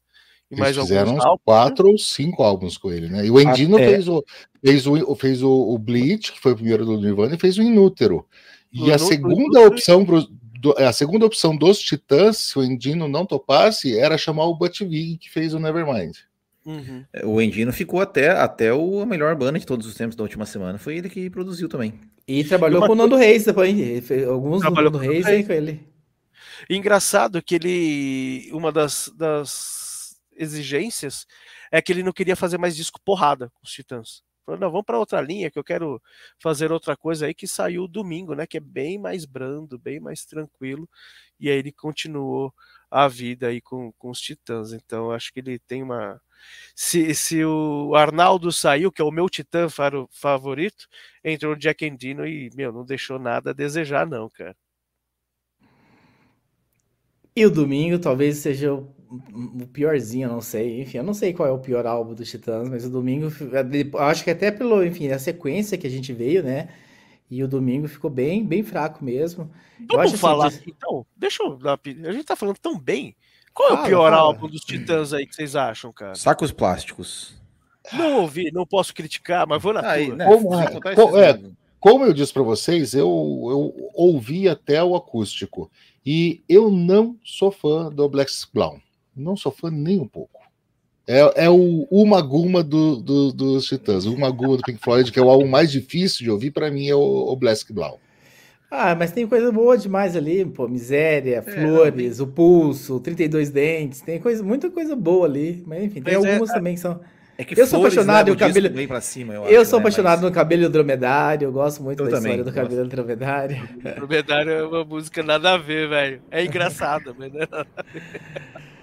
e Eles mais fizeram alguns uns álbuns, quatro ou cinco álbuns com ele, né? E o Endino Até- fez, o, fez, o, fez o, o Bleach, que foi o primeiro do Nirvana, e fez o Inútero. E O a segunda Inútero- opção pro- do- a segunda opção dos Titãs, se o Endino não topasse, era chamar o Butch Vig, que fez o Nevermind. Uhum. O Endino ficou até, até o, a melhor banda de todos os tempos da última semana. Foi ele que produziu também. E trabalhou Uma com o Nando Reis fez Alguns do Trabalhou Nando com o Reis Nando aí com ele. E engraçado que ele. Uma das, das exigências é que ele não queria fazer mais disco porrada com os Titãs. Falou, não, vamos para outra linha, que eu quero fazer outra coisa aí que saiu domingo, né? Que é bem mais brando, bem mais tranquilo. E aí ele continuou a vida aí com, com os Titãs. Então acho que ele tem uma. Se, se o Arnaldo saiu, que é o meu Titã favorito, entrou o Jack Endino e, meu, não deixou nada a desejar, não, cara. E o domingo talvez seja o, o piorzinho, não sei. Enfim, eu não sei qual é o pior álbum dos Titãs, mas o domingo, acho que até pelo, enfim, a sequência que a gente veio, né? E o domingo ficou bem, bem fraco mesmo. Eu Vamos acho assim, falar de- então. Deixa eu dar. A gente tá falando tão bem. Qual é Fala, o pior fala. álbum dos Titãs aí que vocês acham, cara? Sacos plásticos. Não ouvi, não posso criticar, mas vou na Aí, né, Como- esses- é, Como eu disse para vocês, eu, eu ouvi até o acústico. E eu não sou fã do Black Brown. Não sou fã nem um pouco. É, é o Uma Guma do, do- dos Titãs. O Uma Guma do Pink Floyd, que é o álbum mais difícil de ouvir, para mim é o, o Black Brown. Ah, mas tem coisa boa demais ali, pô, Miséria, é, Flores, O Pulso, 32 Dentes, tem coisa, muita coisa boa ali, mas enfim, tem mas é, algumas é, também que são... É que eu sou apaixonado no cabelo. Bem pra cima, eu, eu acho, sou né? apaixonado mas... no cabelo dromedário. Eu gosto muito eu da história do cabelo gosto. dromedário. Dromedário é uma música nada a ver, velho. É engraçado, mas não é nada a ver.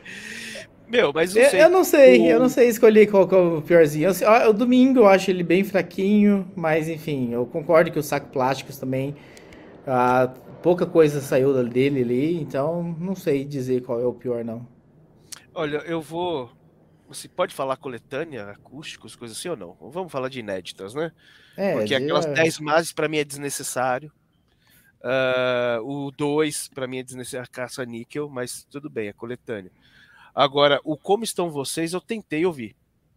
Meu, mas eu, sei. Eu não sei, o... eu não sei escolher qual é o piorzinho. Eu, o domingo eu acho ele bem fraquinho, mas enfim, eu concordo que o saco plásticos também. Ah, pouca coisa saiu dele ali, então não sei dizer qual é o pior, não. Olha, eu vou. Você pode falar coletânea, acústicos, coisas assim ou não? Vamos falar de inéditas, né? É, Porque de... aquelas 10 mais para mim é desnecessário. Uh, o 2 para mim é desnecessário, caça-níquel, mas tudo bem, é coletânea. Agora, o Como Estão Vocês eu tentei ouvir.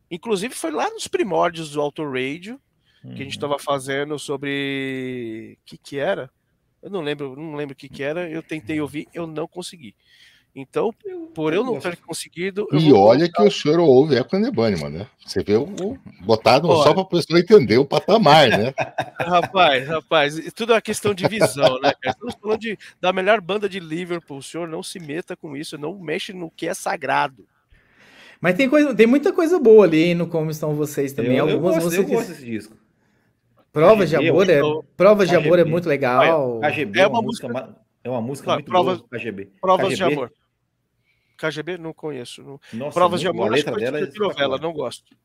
Inclusive foi lá nos primórdios do Auto Radio uhum. que a gente estava uhum. fazendo sobre o que que era? Eu não lembro, não lembro o que que era. Eu tentei ouvir, eu não consegui. Então, por eu não ter conseguido. E olha que o senhor ouve Echo and Bunnyman, né? Você vê o, botado olha. só para a pessoa entender o patamar, né? rapaz, rapaz, tudo é uma questão de visão, né? Estamos falando de, da melhor banda de Liverpool. O senhor não se meta com isso, não mexe no que é sagrado. Mas tem, coisa, tem muita coisa boa ali no Como Estão Vocês também. Eu, Algumas eu gosto, você eu gosto desse disco. Provas de Amor, é, Provas de Amor é muito legal. KGB é, é uma, música, música, é uma música muito provas, boa, KGB. Provas KGB. de Amor. KGB? Não conheço. Nossa, Provas de Amor, a letra dela é novela, não gosto.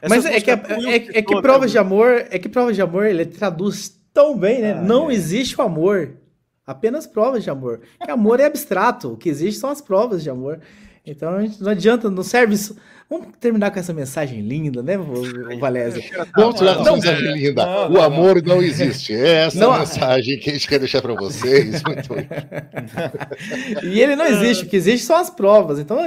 Essas Mas é que, é, é, é, que Provas de Amor, é que Provas de Amor, ele traduz tão bem, né? Ah, não é. existe o amor, apenas provas de amor. Que amor é abstrato, o que existe são as provas de amor. Então não adianta, não serve isso. Vamos terminar com essa mensagem linda, né, Valézio? Vamos terminar com essa mensagem linda. Não, não, o amor não, não existe. Essa é a mensagem que a gente quer deixar para vocês. e ele não existe, o que existe são as provas. Então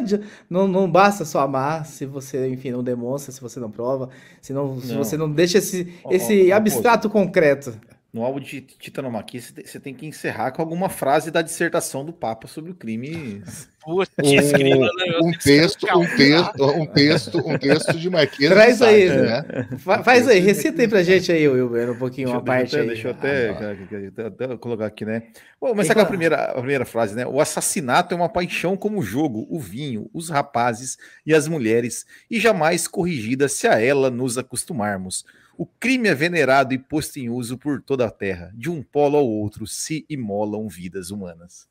não, não basta só amar se você, enfim, não demonstra, se você não prova, se, não, se você não deixa esse, esse abstrato concreto no álbum de Titanomaquia, você tem que encerrar com alguma frase da dissertação do Papa sobre o crime. Putz, um, um, texto, um texto, um texto, um texto de Marquês. Traz aí, né? Faz aí, recita aí pra gente aí, Wilber, um pouquinho deixa, uma parte aí. Deixa eu até, ah, até, colocar aqui, né? Vou começar com a primeira, a primeira frase, né? O assassinato é uma paixão como o jogo, o vinho, os rapazes e as mulheres, e jamais corrigida se a ela nos acostumarmos. O crime é venerado e posto em uso por toda a terra. De um polo ao outro se imolam vidas humanas.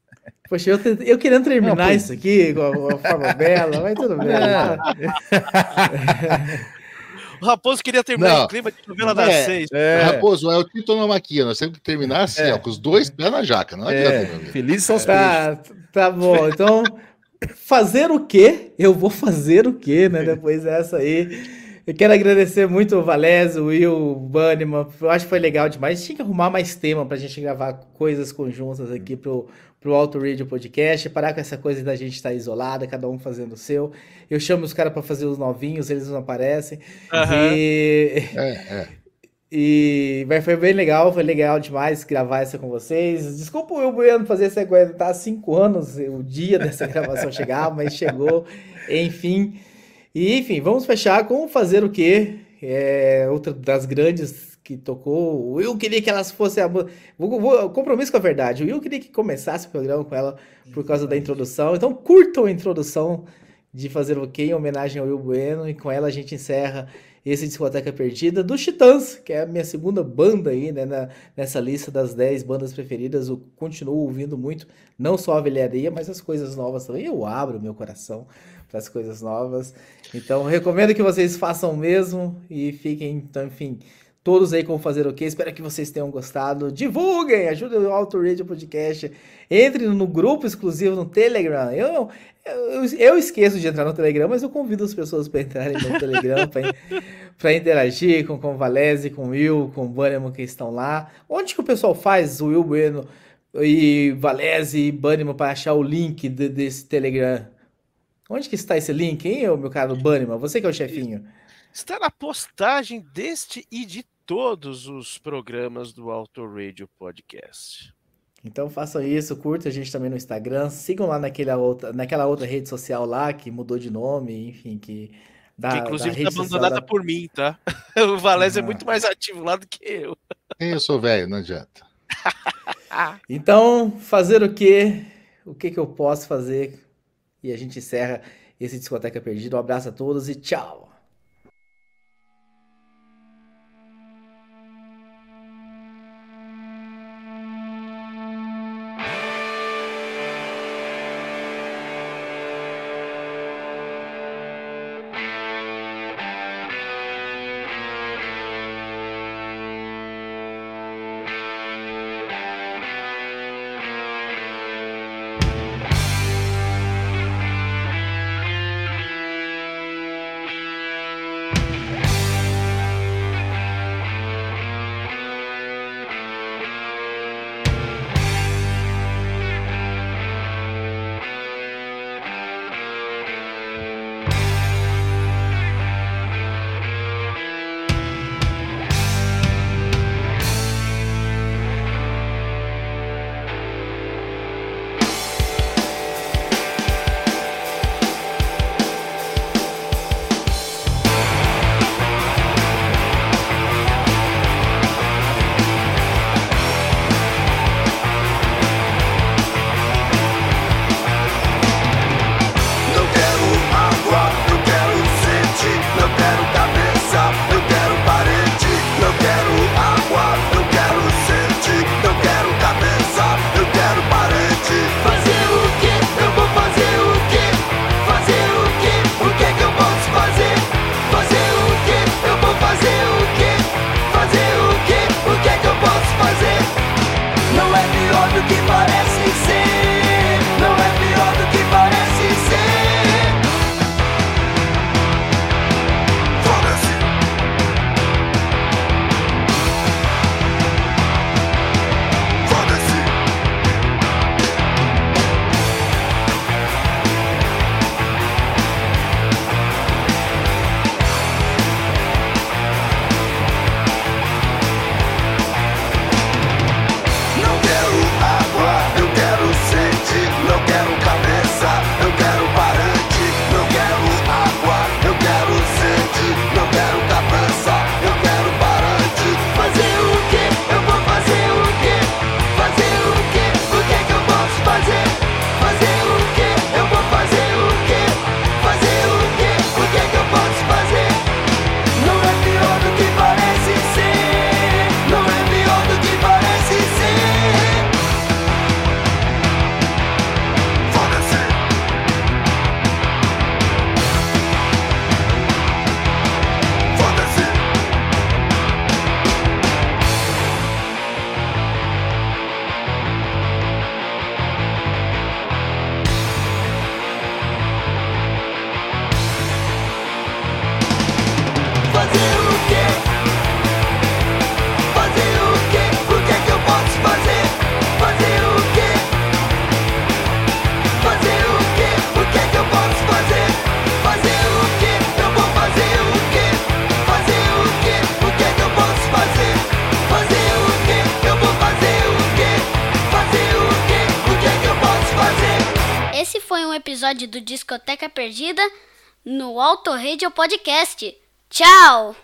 Poxa, eu, eu querendo terminar não, isso aqui com uma forma bela, mas tudo bem. O Raposo queria terminar não, em clima de novela das é, seis. É. Raposo, é o titonomaquia. Nós temos que terminar assim, é. ó, com os dois pés na jaca. Não é. Felizes são os tá, tá bom, então fazer o quê? Eu vou fazer o quê, né? Depois dessa aí. Eu quero agradecer muito o Valésio, o Will, o Bunnyman. Eu acho que foi legal demais. Tinha que arrumar mais tema pra gente gravar coisas conjuntas aqui pro, pro Auto Radio Podcast. Parar com essa coisa da gente estar tá isolada, cada um fazendo o seu. Eu chamo os caras para fazer os novinhos, eles não aparecem. Uhum. E... É, é. E foi bem legal, foi legal demais gravar essa com vocês. Desculpa o Will Bueno fazer essa coisa, tá há cinco anos o dia dessa gravação chegar, mas chegou, enfim. E, enfim, vamos fechar com fazer o quê? É outra das grandes que tocou. O Will queria que elas fossem a. Vou, vou, compromisso com a verdade. O Will queria que começasse o programa com ela por causa da introdução. Então, curtam a introdução de fazer o quê em homenagem ao Will Bueno. E com ela a gente encerra esse Discoteca Perdida do Titãs, que é a minha segunda banda aí, né, na, nessa lista das 10 bandas preferidas. Eu continuo ouvindo muito, não só a velharia, mas as coisas novas também. Eu abro meu coração para as coisas novas. Então, recomendo que vocês façam mesmo e fiquem, então, enfim, todos aí como fazer o quê. Espero que vocês tenham gostado. Divulguem, ajudem o Auto Radio Podcast. Entre no grupo exclusivo no Telegram. Eu, eu, eu esqueço de entrar no Telegram, mas eu convido as pessoas para entrarem no Telegram para interagir com, com o Valese, com o Will, com o Bunnyman que estão lá. Onde que o pessoal faz o Will Bueno e Valese e Bunnyman para achar o link de, desse Telegram? Onde que está esse link, hein, meu caro Bunnyman? Você que é o chefinho. Está na postagem deste e de todos os programas do Auto Radio Podcast. Então façam isso, curta a gente também no Instagram, sigam lá naquela outra, naquela outra rede social lá que mudou de nome, enfim, que da, que inclusive está abandonada da... por mim, tá? O Valézio é ah. é muito mais ativo lá do que eu. Eu sou velho, não adianta. então, fazer o quê? O que, que eu posso fazer? E a gente encerra esse Discoteca Perdida. Um abraço a todos e tchau! Episódio do Discoteca Perdida no Auto Radio Podcast. Tchau!